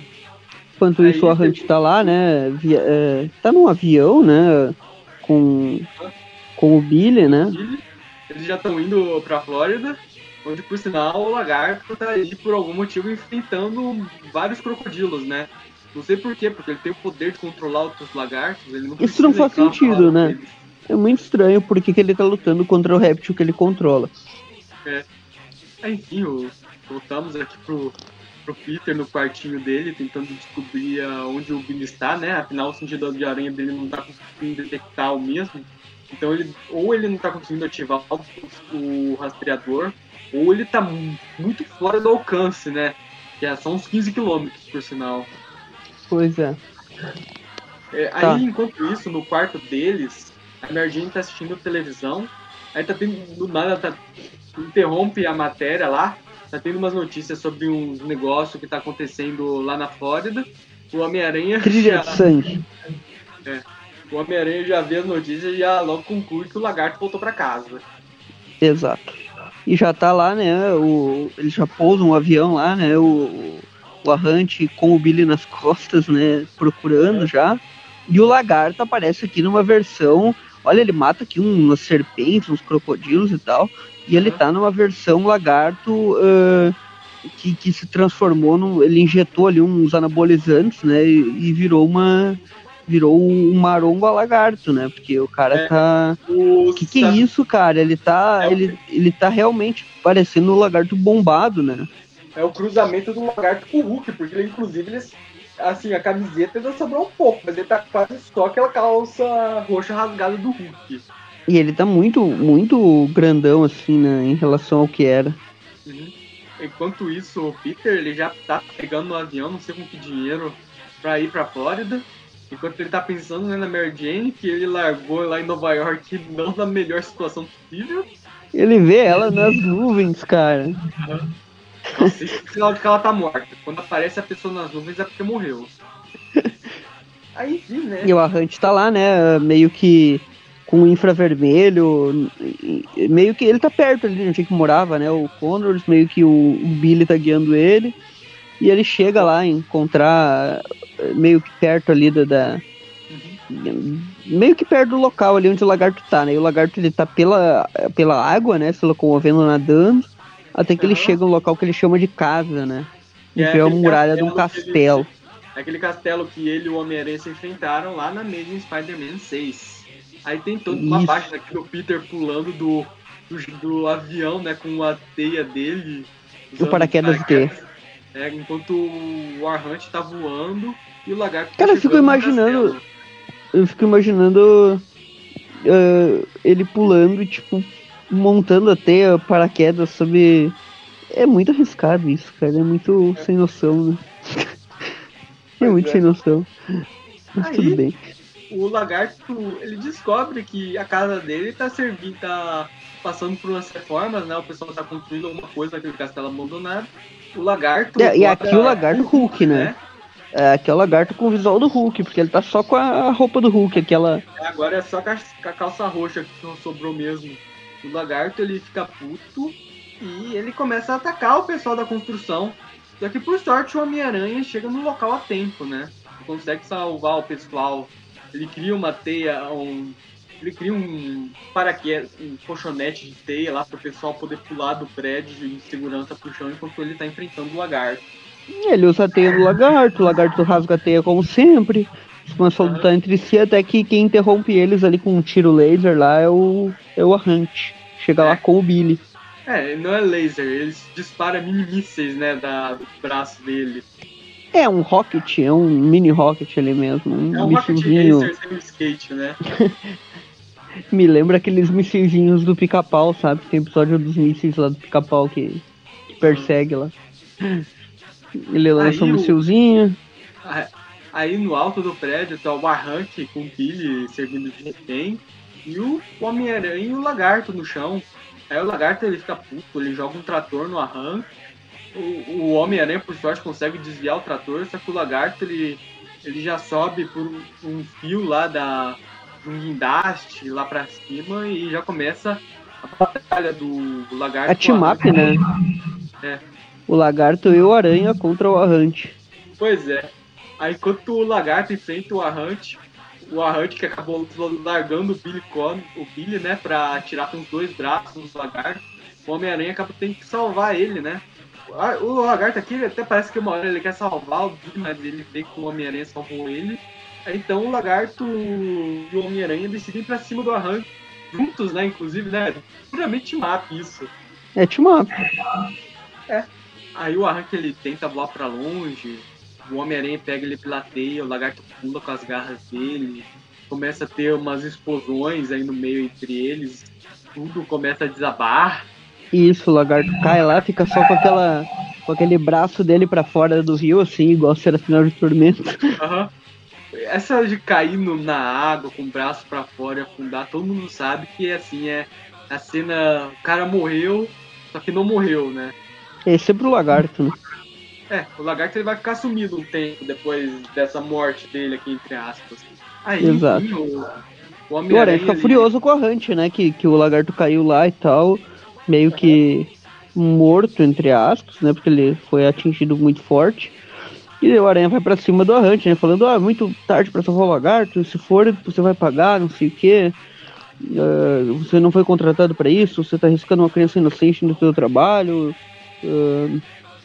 Enquanto Aí, isso, a Hunt tá lá, né? Via, é, tá num avião, né? Com, com o Billy, né? Eles já estão indo pra Flórida onde por sinal o lagarto tá aí por algum motivo enfrentando vários crocodilos, né? Não sei porquê, porque ele tem o poder de controlar outros lagartos. Ele não Isso não faz sentido, né? É muito estranho porque que ele tá lutando contra o réptil que ele controla. É. Enfim, voltamos aqui pro, pro Peter no quartinho dele, tentando descobrir onde o Billy está, né? Afinal, o sentido de aranha dele não tá conseguindo detectar o mesmo. Então ele ou ele não tá conseguindo ativar o, o rastreador, ou ele tá muito fora do alcance, né? Que é só uns 15 quilômetros, por sinal. Pois é. é tá. Aí, enquanto isso, no quarto deles, a Mary tá assistindo televisão, aí tá tendo, do nada, tá, interrompe a matéria lá, tá tendo umas notícias sobre um negócio que tá acontecendo lá na Flórida. O Homem-Aranha. Trilha de sangue. É. O Homem-Aranha já vê as notícias e já logo conclui que o lagarto voltou para casa. Exato. E já tá lá, né? O, eles já pousam um avião lá, né? O, o Arrante com o Billy nas costas, né? Procurando já. E o lagarto aparece aqui numa versão. Olha, ele mata aqui umas serpentes, uns crocodilos e tal. E ele tá numa versão lagarto uh, que, que se transformou num. Ele injetou ali uns anabolizantes, né? E, e virou uma virou um maromba lagarto, né? Porque o cara É. tá. O que, que é isso, cara? Ele tá. É Ele, ele tá realmente parecendo um lagarto bombado, né? É o cruzamento do lagarto com o Hulk, porque ele, inclusive, ele, assim, a camiseta ainda sobrou um pouco, mas ele tá quase só aquela calça roxa rasgada do Hulk. E ele tá muito, muito grandão, assim, né? Em relação ao que era. Uhum. Enquanto isso, o Peter, ele já tá pegando no avião, não sei com que dinheiro, pra ir pra Flórida. Enquanto ele tá pensando né, na Mary Jane, que ele largou lá em Nova York não na melhor situação possível. Ele vê ela nas nuvens, cara. Nossa, isso é sinal de que ela tá morta. Quando aparece a pessoa nas nuvens é porque morreu. Aí, enfim, né? E o Arrante tá lá, né? Meio que com infravermelho. Meio que ele tá perto ali onde que morava, né? O Connors, meio que o, Billy tá guiando ele. E ele chega lá a encontrar meio que perto ali da, da- Uhum. meio que perto do local ali onde o lagarto tá, né? E o lagarto ele tá pela, pela água, né? Se locomovendo, nadando. Até que ele chega no local que ele chama de casa, né? Que Que é é a muralha de um castelo que ele-. Aquele castelo que ele e o Homem-Aranha se enfrentaram lá na Amazing Spider-Man 6. Aí tem toda uma Isso. página aqui do Peter pulando do, do, do avião, né, com a teia dele. usando paraquedas de paraquedas. É, enquanto o Arhunt tá voando e o lagarto tá Cara, eu fico imaginando- castelo. Eu fico imaginando ah, ele pulando e, tipo, montando a teia paraquedas sobre. É muito arriscado isso, cara. É muito sem noção, né? é muito é. sem noção. Mas Aí- tudo bem. o lagarto ele descobre que a casa dele tá servindo, tá passando por umas reformas, né? O pessoal tá construindo alguma coisa naquele castelo abandonado. O lagarto. É, e aqui o lagarto Hulk, né? É, aqui é o lagarto com o visual do Hulk, porque ele tá só com a roupa do Hulk, aquela. Agora é só com a com a calça roxa que não sobrou mesmo. O lagarto ele fica puto e ele começa a atacar o pessoal da construção. Só que por sorte o Homem-Aranha chega no local a tempo, né? Consegue salvar o pessoal. Ele cria uma teia, um. Ele cria um paraquedas, um colchonete de teia lá pro pessoal poder pular do prédio em segurança pro chão enquanto ele tá enfrentando o lagarto. Ele usa a teia do lagarto, o lagarto rasga a teia como sempre. Eles começam a lutar entre si, até que quem interrompe eles ali com um tiro laser lá é o. é o Arrante. Chega lá com o Billy. É, não é laser, eles disparam mini mísseis, né, da, do braço dele. É um rocket, é um mini rocket ali mesmo. Um, É um Rocket. Racer sem skate, né? Me lembra aqueles missilzinhos do pica-pau, sabe? Tem episódio dos mísseis lá do pica-pau que, que persegue lá. Ele lança um Aí o- missilzinho. Aí no alto do prédio tá o Barranque com o Billy servindo de refém e o Homem-Aranha e o Lagarto no chão. Aí o Lagarto ele fica puto, ele joga um trator no arranque. O, o Homem-Aranha, por sorte, consegue desviar o trator, só que o Lagarto ele, ele já sobe por um, um fio lá da, de um guindaste lá pra cima e já começa a batalha do Lagarto. A com o team up, Arranque. né? É. O lagarto e o aranha contra o Arrante. Pois é. Aí enquanto o lagarto enfrenta o Arrante, o Arrante que acabou largando o Billy Con, o Billy, né, pra atirar com os dois braços do lagarto, o Homem-Aranha acaba tendo que salvar ele, né? Ah, O lagarto aqui até parece que uma hora ele quer salvar o Billy, mas ele vê que o Homem-Aranha salvou ele. Então o lagarto e o Homem-Aranha decidem ir pra cima do Arrante, juntos, né, inclusive, né? Puramente map isso. É team up. Aí o Arranque ele tenta voar pra longe, o Homem-Aranha pega ele pela teia, o lagarto pula com as garras dele, começa a ter umas explosões aí no meio entre eles, tudo começa a desabar. Isso, o lagarto cai lá, fica só com aquela. com aquele braço dele pra fora do rio, assim, igual se era final de tormento. Aham. Essa de cair no- na água com o braço pra fora e afundar, todo mundo sabe que assim é a cena. O cara morreu, só que não morreu, né? Esse é pro lagarto, né? É, o lagarto ele vai ficar sumido um tempo depois dessa morte dele aqui, entre aspas. Aí, Exato. o, o o Aranha Homem-Aranha. fica ele- furioso com o Arrante, né? Que, que o lagarto caiu lá e tal, meio que morto, entre aspas, né? Porque ele foi atingido muito forte. E o Aranha vai pra cima do Arrante, né? Falando, ah, muito tarde pra salvar o lagarto, se for, você vai pagar, não sei o quê. Ah, você não foi contratado pra isso, você tá arriscando uma criança inocente no seu trabalho. Ah,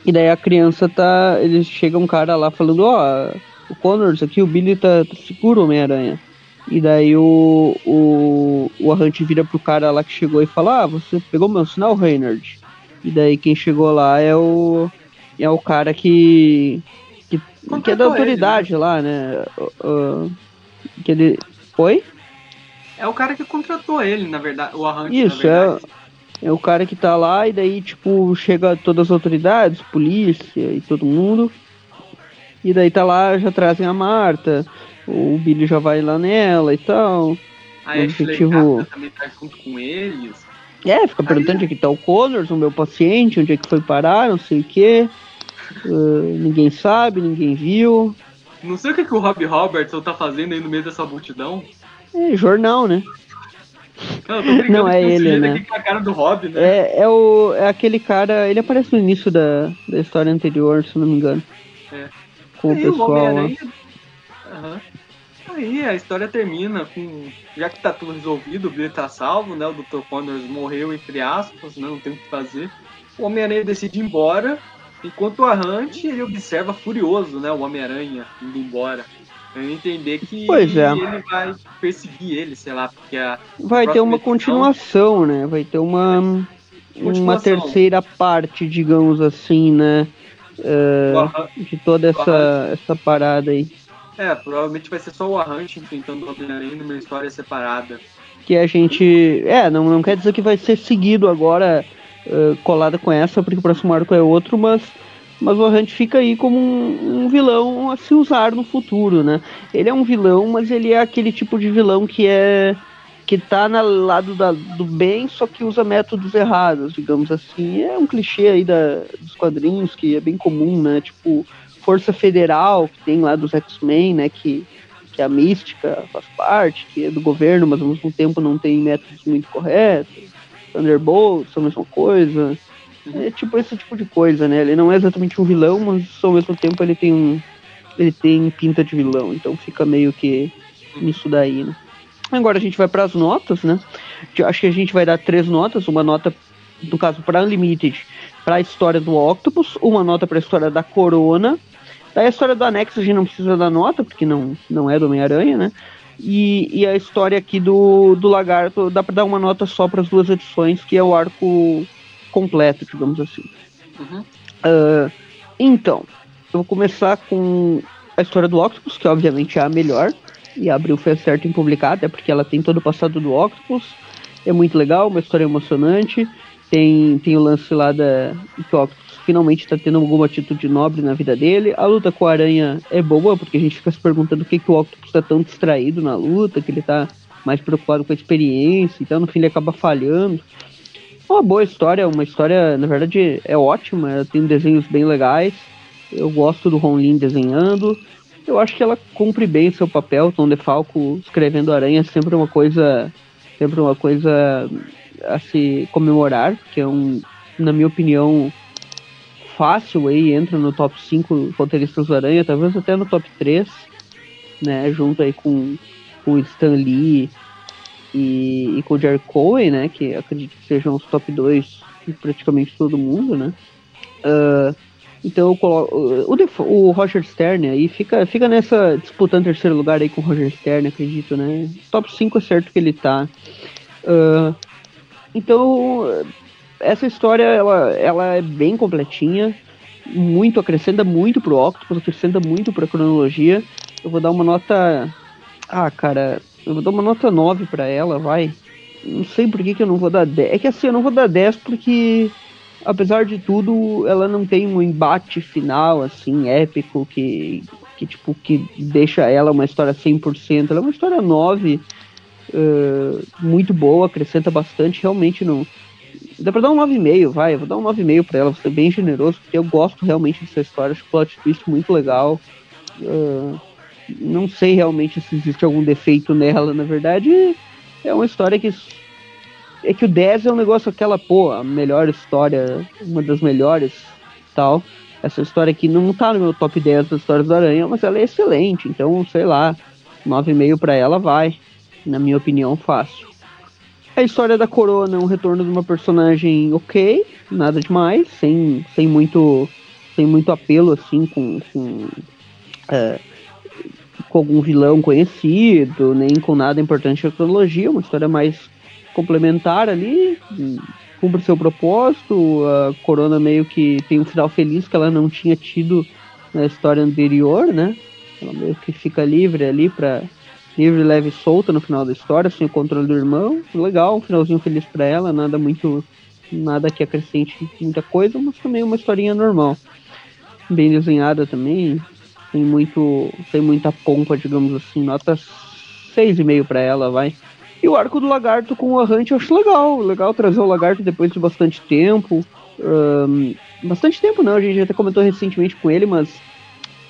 e daí a criança tá. Ele chega um cara lá falando, ó, o Connors aqui, o Billy tá, tá seguro Homem-Aranha. E daí o, o, o Arrante vira pro cara lá que chegou e fala, ah, você pegou meu sinal, Reynard? E daí quem chegou lá é o. É o cara que. que, que é da autoridade ele, né? lá, né? Uh, que ele. Foi? É o cara que contratou ele, na verdade, o Arrante. Isso, é, é o cara que tá lá e daí, tipo, chega todas as autoridades, polícia e todo mundo. E daí tá lá, já trazem a Marta, o Billy já vai lá nela e tal. A o objetivo... também tá junto com eles. É, fica perguntando onde é que tá o Connors, o meu paciente, onde é que foi parar, não sei o que. Uh, ninguém sabe, ninguém viu. Não sei o que, que o Rob Robertson tá fazendo aí no meio dessa multidão. É, jornal, né? Não, não é ele, né? a cara do Rob, né? É, é, o, é aquele cara. Ele aparece no início da, da história anterior, se não me engano. É com o pessoal. Uhum. Aí a história termina com. Já que tá tudo resolvido, o Billy tá salvo, né? O Dr. Connors morreu, entre aspas, né? Não tem o que fazer. O Homem-Aranha decide ir embora, enquanto o Arrante ele observa furioso, né? O Homem-Aranha indo embora. Eu entender que pois é. ele vai perseguir ele, sei lá, porque a. Vai ter uma continuação, né? Vai ter uma. Uma terceira parte, digamos assim, né? uh, de toda essa, essa parada aí. É, provavelmente vai ser só o Arrante enfrentando o Homem-Aranha numa história separada. Que a gente. É, não, não quer dizer que vai ser seguido agora, uh, colada com essa, porque o próximo arco é outro, mas, mas o Arrante fica aí como um, um, vilão a se usar no futuro, né? Ele é um vilão, mas ele é aquele tipo de vilão que é que tá no lado da, do bem, só que usa métodos errados, digamos assim. É um clichê aí da, dos quadrinhos que é bem comum, né? Tipo, Força Federal, que tem lá dos X-Men, né? Que, que a mística faz parte, que é do governo, mas ao mesmo tempo não tem métodos muito corretos. Thunderbolts, a mesma coisa. É tipo esse tipo de coisa, né? Ele não é exatamente um vilão, mas ao mesmo tempo ele tem um. Ele tem pinta de vilão, então fica meio que nisso daí, né? Agora a gente vai para as notas, né? Acho que a gente vai dar três notas, uma nota, no caso, para Unlimited, para a história do Octopus, uma nota para a história da Corona. Daí a história do Anexo a gente não precisa dar nota, porque não, não é do Homem-Aranha, né? E, e, a história aqui do, do Lagarto, dá para dar uma nota só para as duas edições, que é o arco completo, digamos assim. Uhum. Uh, então, eu vou começar com a história do Octopus, que obviamente é a melhor e abriu foi certo em publicar, até porque ela tem todo o passado do Octopus. É muito legal, uma história emocionante. Tem, tem o lance lá da que o Octopus finalmente está tendo alguma atitude nobre na vida dele. A luta com a aranha é boa, porque a gente fica se perguntando o que, que o Octopus está tão distraído na luta, que ele está mais preocupado com a experiência, então no fim ele acaba falhando. Uma boa história, uma história, na verdade, é ótima, tem desenhos bem legais. Eu gosto do Ron Lin desenhando. Eu acho que ela cumpre bem seu papel. Tom DeFalco escrevendo Aranha é sempre uma coisa, sempre uma coisa a se comemorar, que é um, na minha opinião, fácil aí, entra no top 5 roteiristas do Aranha, talvez até no top 3, né, junto aí com o Stan Lee e, e com o Jerry Cohen, né, que acredito que sejam os top 2 de praticamente todo mundo, né. Uh, então eu coloco. O, o Roger Stern aí fica, fica nessa. disputando terceiro lugar aí com o Roger Stern, acredito, né? Top 5 é certo que ele tá. Uh, então, essa história ela, ela é bem completinha. Muito, acrescenta muito pro Octopus, acrescenta muito pra cronologia. Eu vou dar uma nota. Ah, cara, eu vou dar uma nota 9 pra ela, vai. Não sei por que, que eu não vou dar 10. É que assim, eu não vou dar 10 porque apesar de tudo, ela não tem um embate final, assim, épico, que, que tipo, que deixa ela uma história 100%. Ela é uma história 9, uh, muito boa, acrescenta bastante, realmente não... Dá pra dar um 9,5, vai, eu vou dar um 9,5 pra ela, vou ser bem generoso, porque eu gosto realmente dessa história, acho o plot twist muito legal. Uh, não sei realmente se existe algum defeito nela, na verdade, é uma história que é que o 10 é um negócio aquela, pô, a melhor história, uma das melhores tal. Essa história aqui não tá no meu top 10 das histórias do Aranha, mas ela é excelente, então, sei lá, 9,5 para ela vai, na minha opinião, fácil. A história da Corona é um retorno de uma personagem ok, nada demais, sem, sem muito sem muito apelo assim com, com é, com algum vilão conhecido, nem com nada importante na cronologia, uma história mais complementar ali, cumpre seu propósito, a Corona meio que tem um final feliz que ela não tinha tido na história anterior, né? Ela meio que fica livre ali para livre, leve e solta no final da história, sem o controle do irmão. Legal, um finalzinho feliz para ela, nada muito nada que acrescente muita coisa, mas também uma historinha normal. Bem desenhada também, sem muito sem muita pompa, digamos assim, nota 6,5 para ela, vai. E o arco do lagarto com o Arrante eu acho legal. Legal trazer o lagarto depois de bastante tempo. Um, bastante tempo não, a gente até comentou recentemente com ele, mas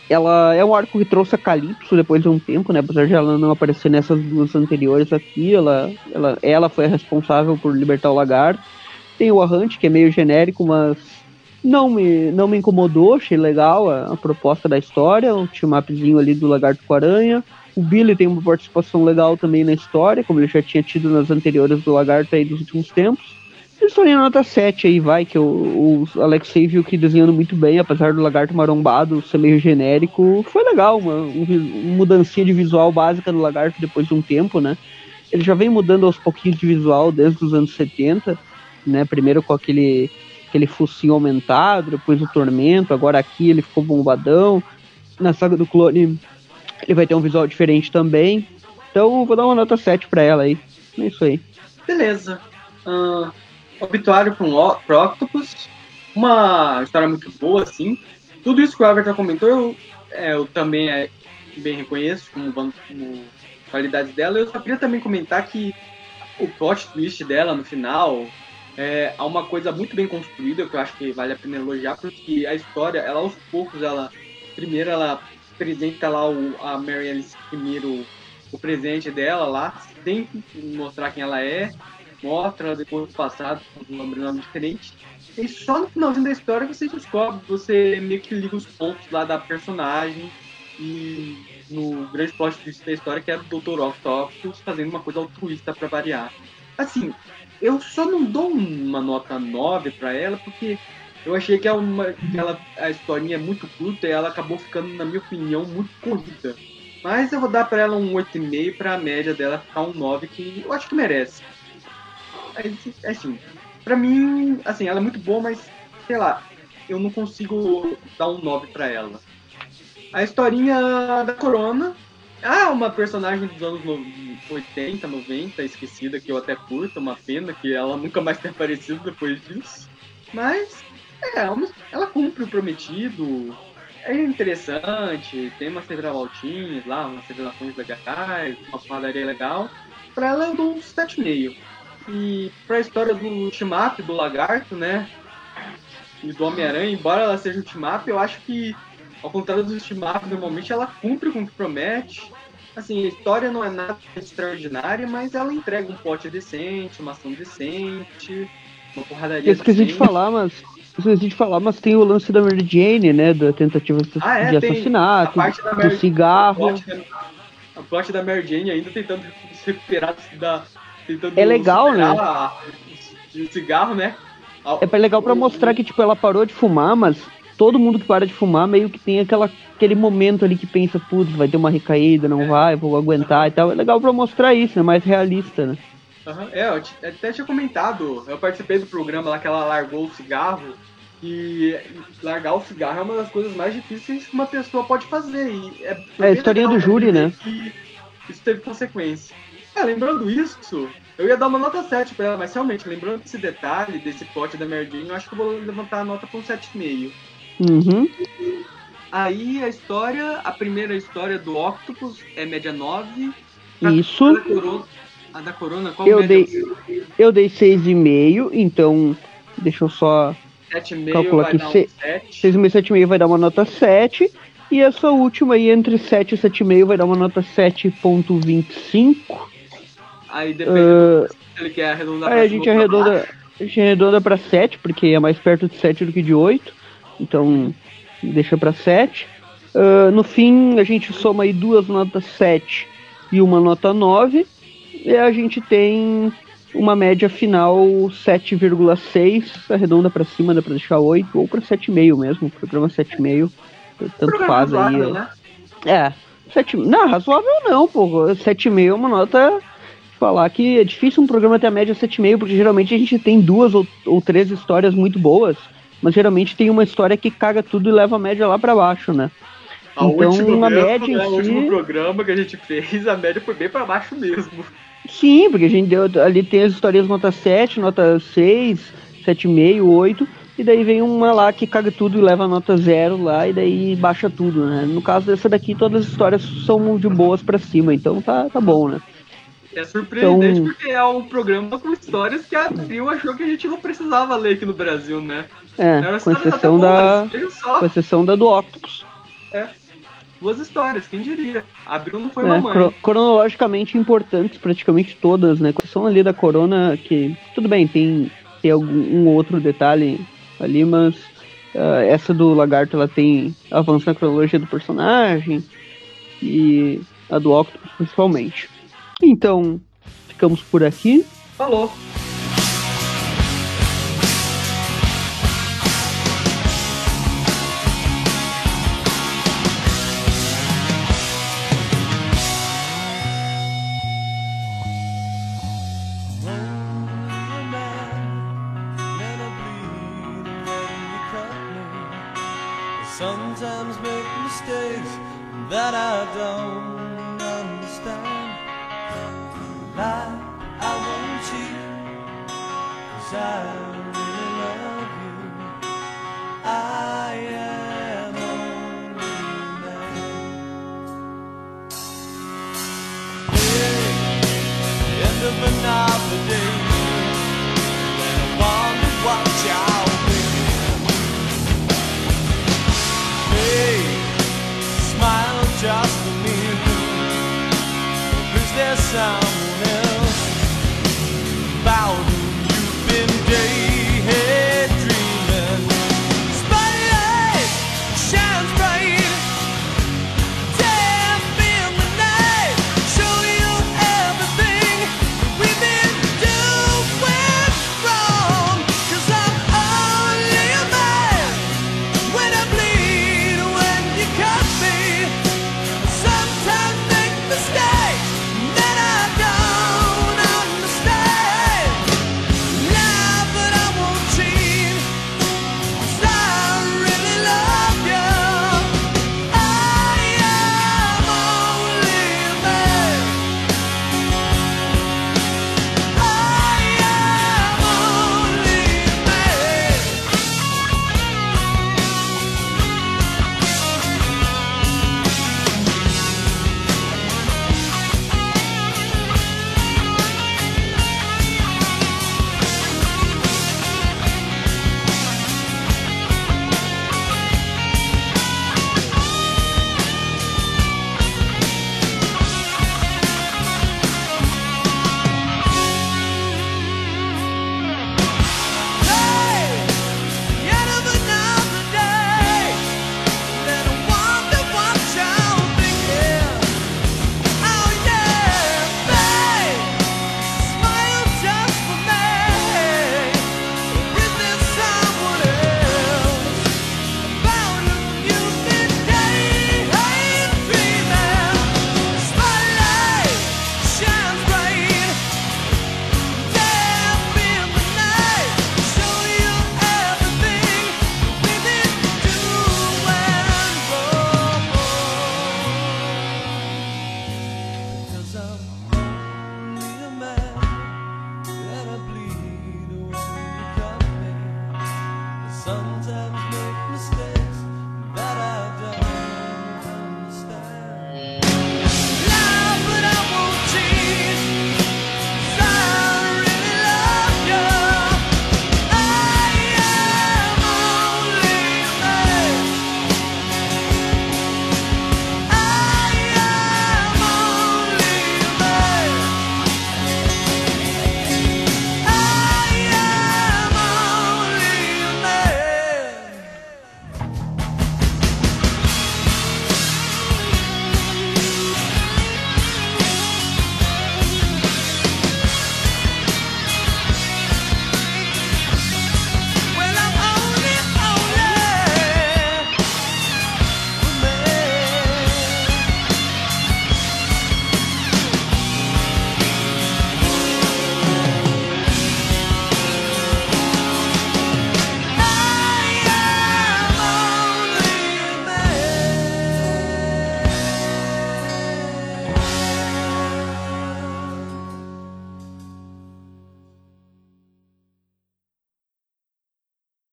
ela é um arco que trouxe a Calypso depois de um tempo, né? Apesar de ela não aparecer nessas duas anteriores aqui, ela, ela, ela foi a responsável por libertar o lagarto. Tem o Arrante, que é meio genérico, mas não me, não me incomodou, achei legal a, a proposta da história, o team-upzinho ali do Lagarto com Aranha. O Billy tem uma participação legal também na história, como ele já tinha tido nas anteriores do Lagarto aí dos últimos tempos. Em nota 7 aí, vai, que o, o Alexei viu que desenhando muito bem, apesar do Lagarto marombado ser meio genérico, foi legal, uma, uma mudancinha de visual básica do Lagarto depois de um tempo, né? Ele já vem mudando aos pouquinhos de visual desde os anos 70, né? Primeiro com aquele, aquele focinho aumentado, depois o Tormento, agora aqui ele ficou bombadão. Na saga do clone ele vai ter um visual diferente também. Então vou dar uma nota 7 para ela aí. É isso aí. Beleza. Uh, obituário para um Octopus. Uma história muito boa, assim. Tudo isso que o Everton comentou, eu, é, eu também é, bem reconheço como, como qualidades dela. Eu só queria também comentar que o plot twist dela no final é, é uma coisa muito bem construída, que eu acho que vale a pena elogiar, porque a história, ela aos poucos, ela primeiro ela apresenta lá o, a Mary Alice primeiro o presente dela lá, sem mostrar quem ela é, mostra depois do passado, com um nome diferente. E só no finalzinho da história você descobre, você meio que liga os pontos lá da personagem e no grande plot twist da história que é o Dr. Octopus fazendo uma coisa altruísta para variar. Assim, eu só não dou uma nota 9 para ela porque eu achei que, é uma, que ela, a historinha é muito curta e ela acabou ficando, na minha opinião, muito corrida. Mas eu vou dar para ela um 8,5 para a média dela ficar um 9, que eu acho que merece. É, assim, pra mim, assim, ela é muito boa, mas, sei lá, eu não consigo dar um 9 para ela. A historinha da Corona. Ah, uma personagem dos anos 80, 90, esquecida, que eu até curto, uma pena que ela nunca mais tenha aparecido depois disso. Mas é, ela cumpre o prometido. É interessante, tem umas reviravoltinhas lá, umas revelações legais, uma padaria legal. Pra ela eu dou um 7,5. E pra história do Timap, do Lagarto, né? E do Homem-Aranha, embora ela seja um Timap, eu acho que, ao contrário dos Timap, normalmente ela cumpre com o que promete. Assim, a história não é nada extraordinária, mas ela entrega um pote decente, uma ação decente, uma porradaria. Eu esqueci decente. de falar, mas esqueci de falar, mas tem o lance da Mary Jane, né? Da tentativa ah, é, de assassinato, do cigarro. A plot, da Mary Jane ainda tentando se recuperar da. Tentando é legal, né? O cigarro, né? É legal para mostrar que tipo ela parou de fumar, mas todo mundo que para de fumar meio que tem aquela, aquele momento ali que pensa, putz, vai ter uma recaída, não é. vai, vou aguentar e tal. É legal para mostrar isso, né? Mais realista, né? Uhum. É, eu até tinha comentado, eu participei do programa lá que ela largou o cigarro, e largar o cigarro é uma das coisas mais difíceis que uma pessoa pode fazer. E é, é a historinha do júri, né? isso teve consequência. É, lembrando isso, eu ia dar uma nota 7 pra ela, mas realmente, lembrando desse detalhe, desse pote da Merdinho, eu acho que eu vou levantar a nota com 7,5. Uhum. Aí a história, a primeira história do Octopus é média 9. Isso. A da Corona, qual eu dei, eu dei 6,5, então deixa eu só calcular aqui. 6,5 7,5 vai dar uma nota 7. E essa última aí, entre 7 e 7,5, vai dar uma nota 7,25. Aí depende uh, se ele quer arredondar Aí a gente arredonda, a gente arredonda pra 7, porque é mais perto de 7 do que de 8. Então, deixa pra 7. Uh, no fim, a gente soma aí duas notas 7 e uma nota 9 e a gente tem uma média final 7,6, arredonda para cima, dá para deixar 8 ou para 7,5 mesmo, programa 7,5, tanto programa faz aí. Né? É, Sete, não, razoável não, pô. 7,5 é uma nota. Falar que é difícil um programa ter a média 7,5, porque geralmente a gente tem duas ou, ou três histórias muito boas, mas geralmente tem uma história que caga tudo e leva a média lá para baixo, né? A então, a média né, si... O último programa que a gente fez, a média foi bem para baixo mesmo. Sim, porque a gente deu. Ali tem as histórias nota 7, nota 6, 7,5, 8. E daí vem uma lá que caga tudo e leva a nota zero lá e daí baixa tudo, né? No caso dessa daqui, todas as histórias são de boas para cima, então tá, tá bom, né? É surpreendente então... porque é um programa com histórias que a Abril achou que a gente não precisava ler aqui no Brasil, né? É, com exceção, da, com exceção da do Octopus. É, duas histórias, quem diria? Abril não foi é, mamãe. Cro cronologicamente importantes, praticamente todas, né? Com exceção ali da Corona, que tudo bem, tem, tem algum um outro detalhe ali, mas uh, essa do lagarto ela tem avanço na cronologia do personagem e a do Octopus principalmente. Então, ficamos por aqui. Falou! sometimes make mistakes. lie, I won't Cause I really love you. I am only man Hey, end of another day. And I wonder what I'll be Hey, smile just for me. Who's there sound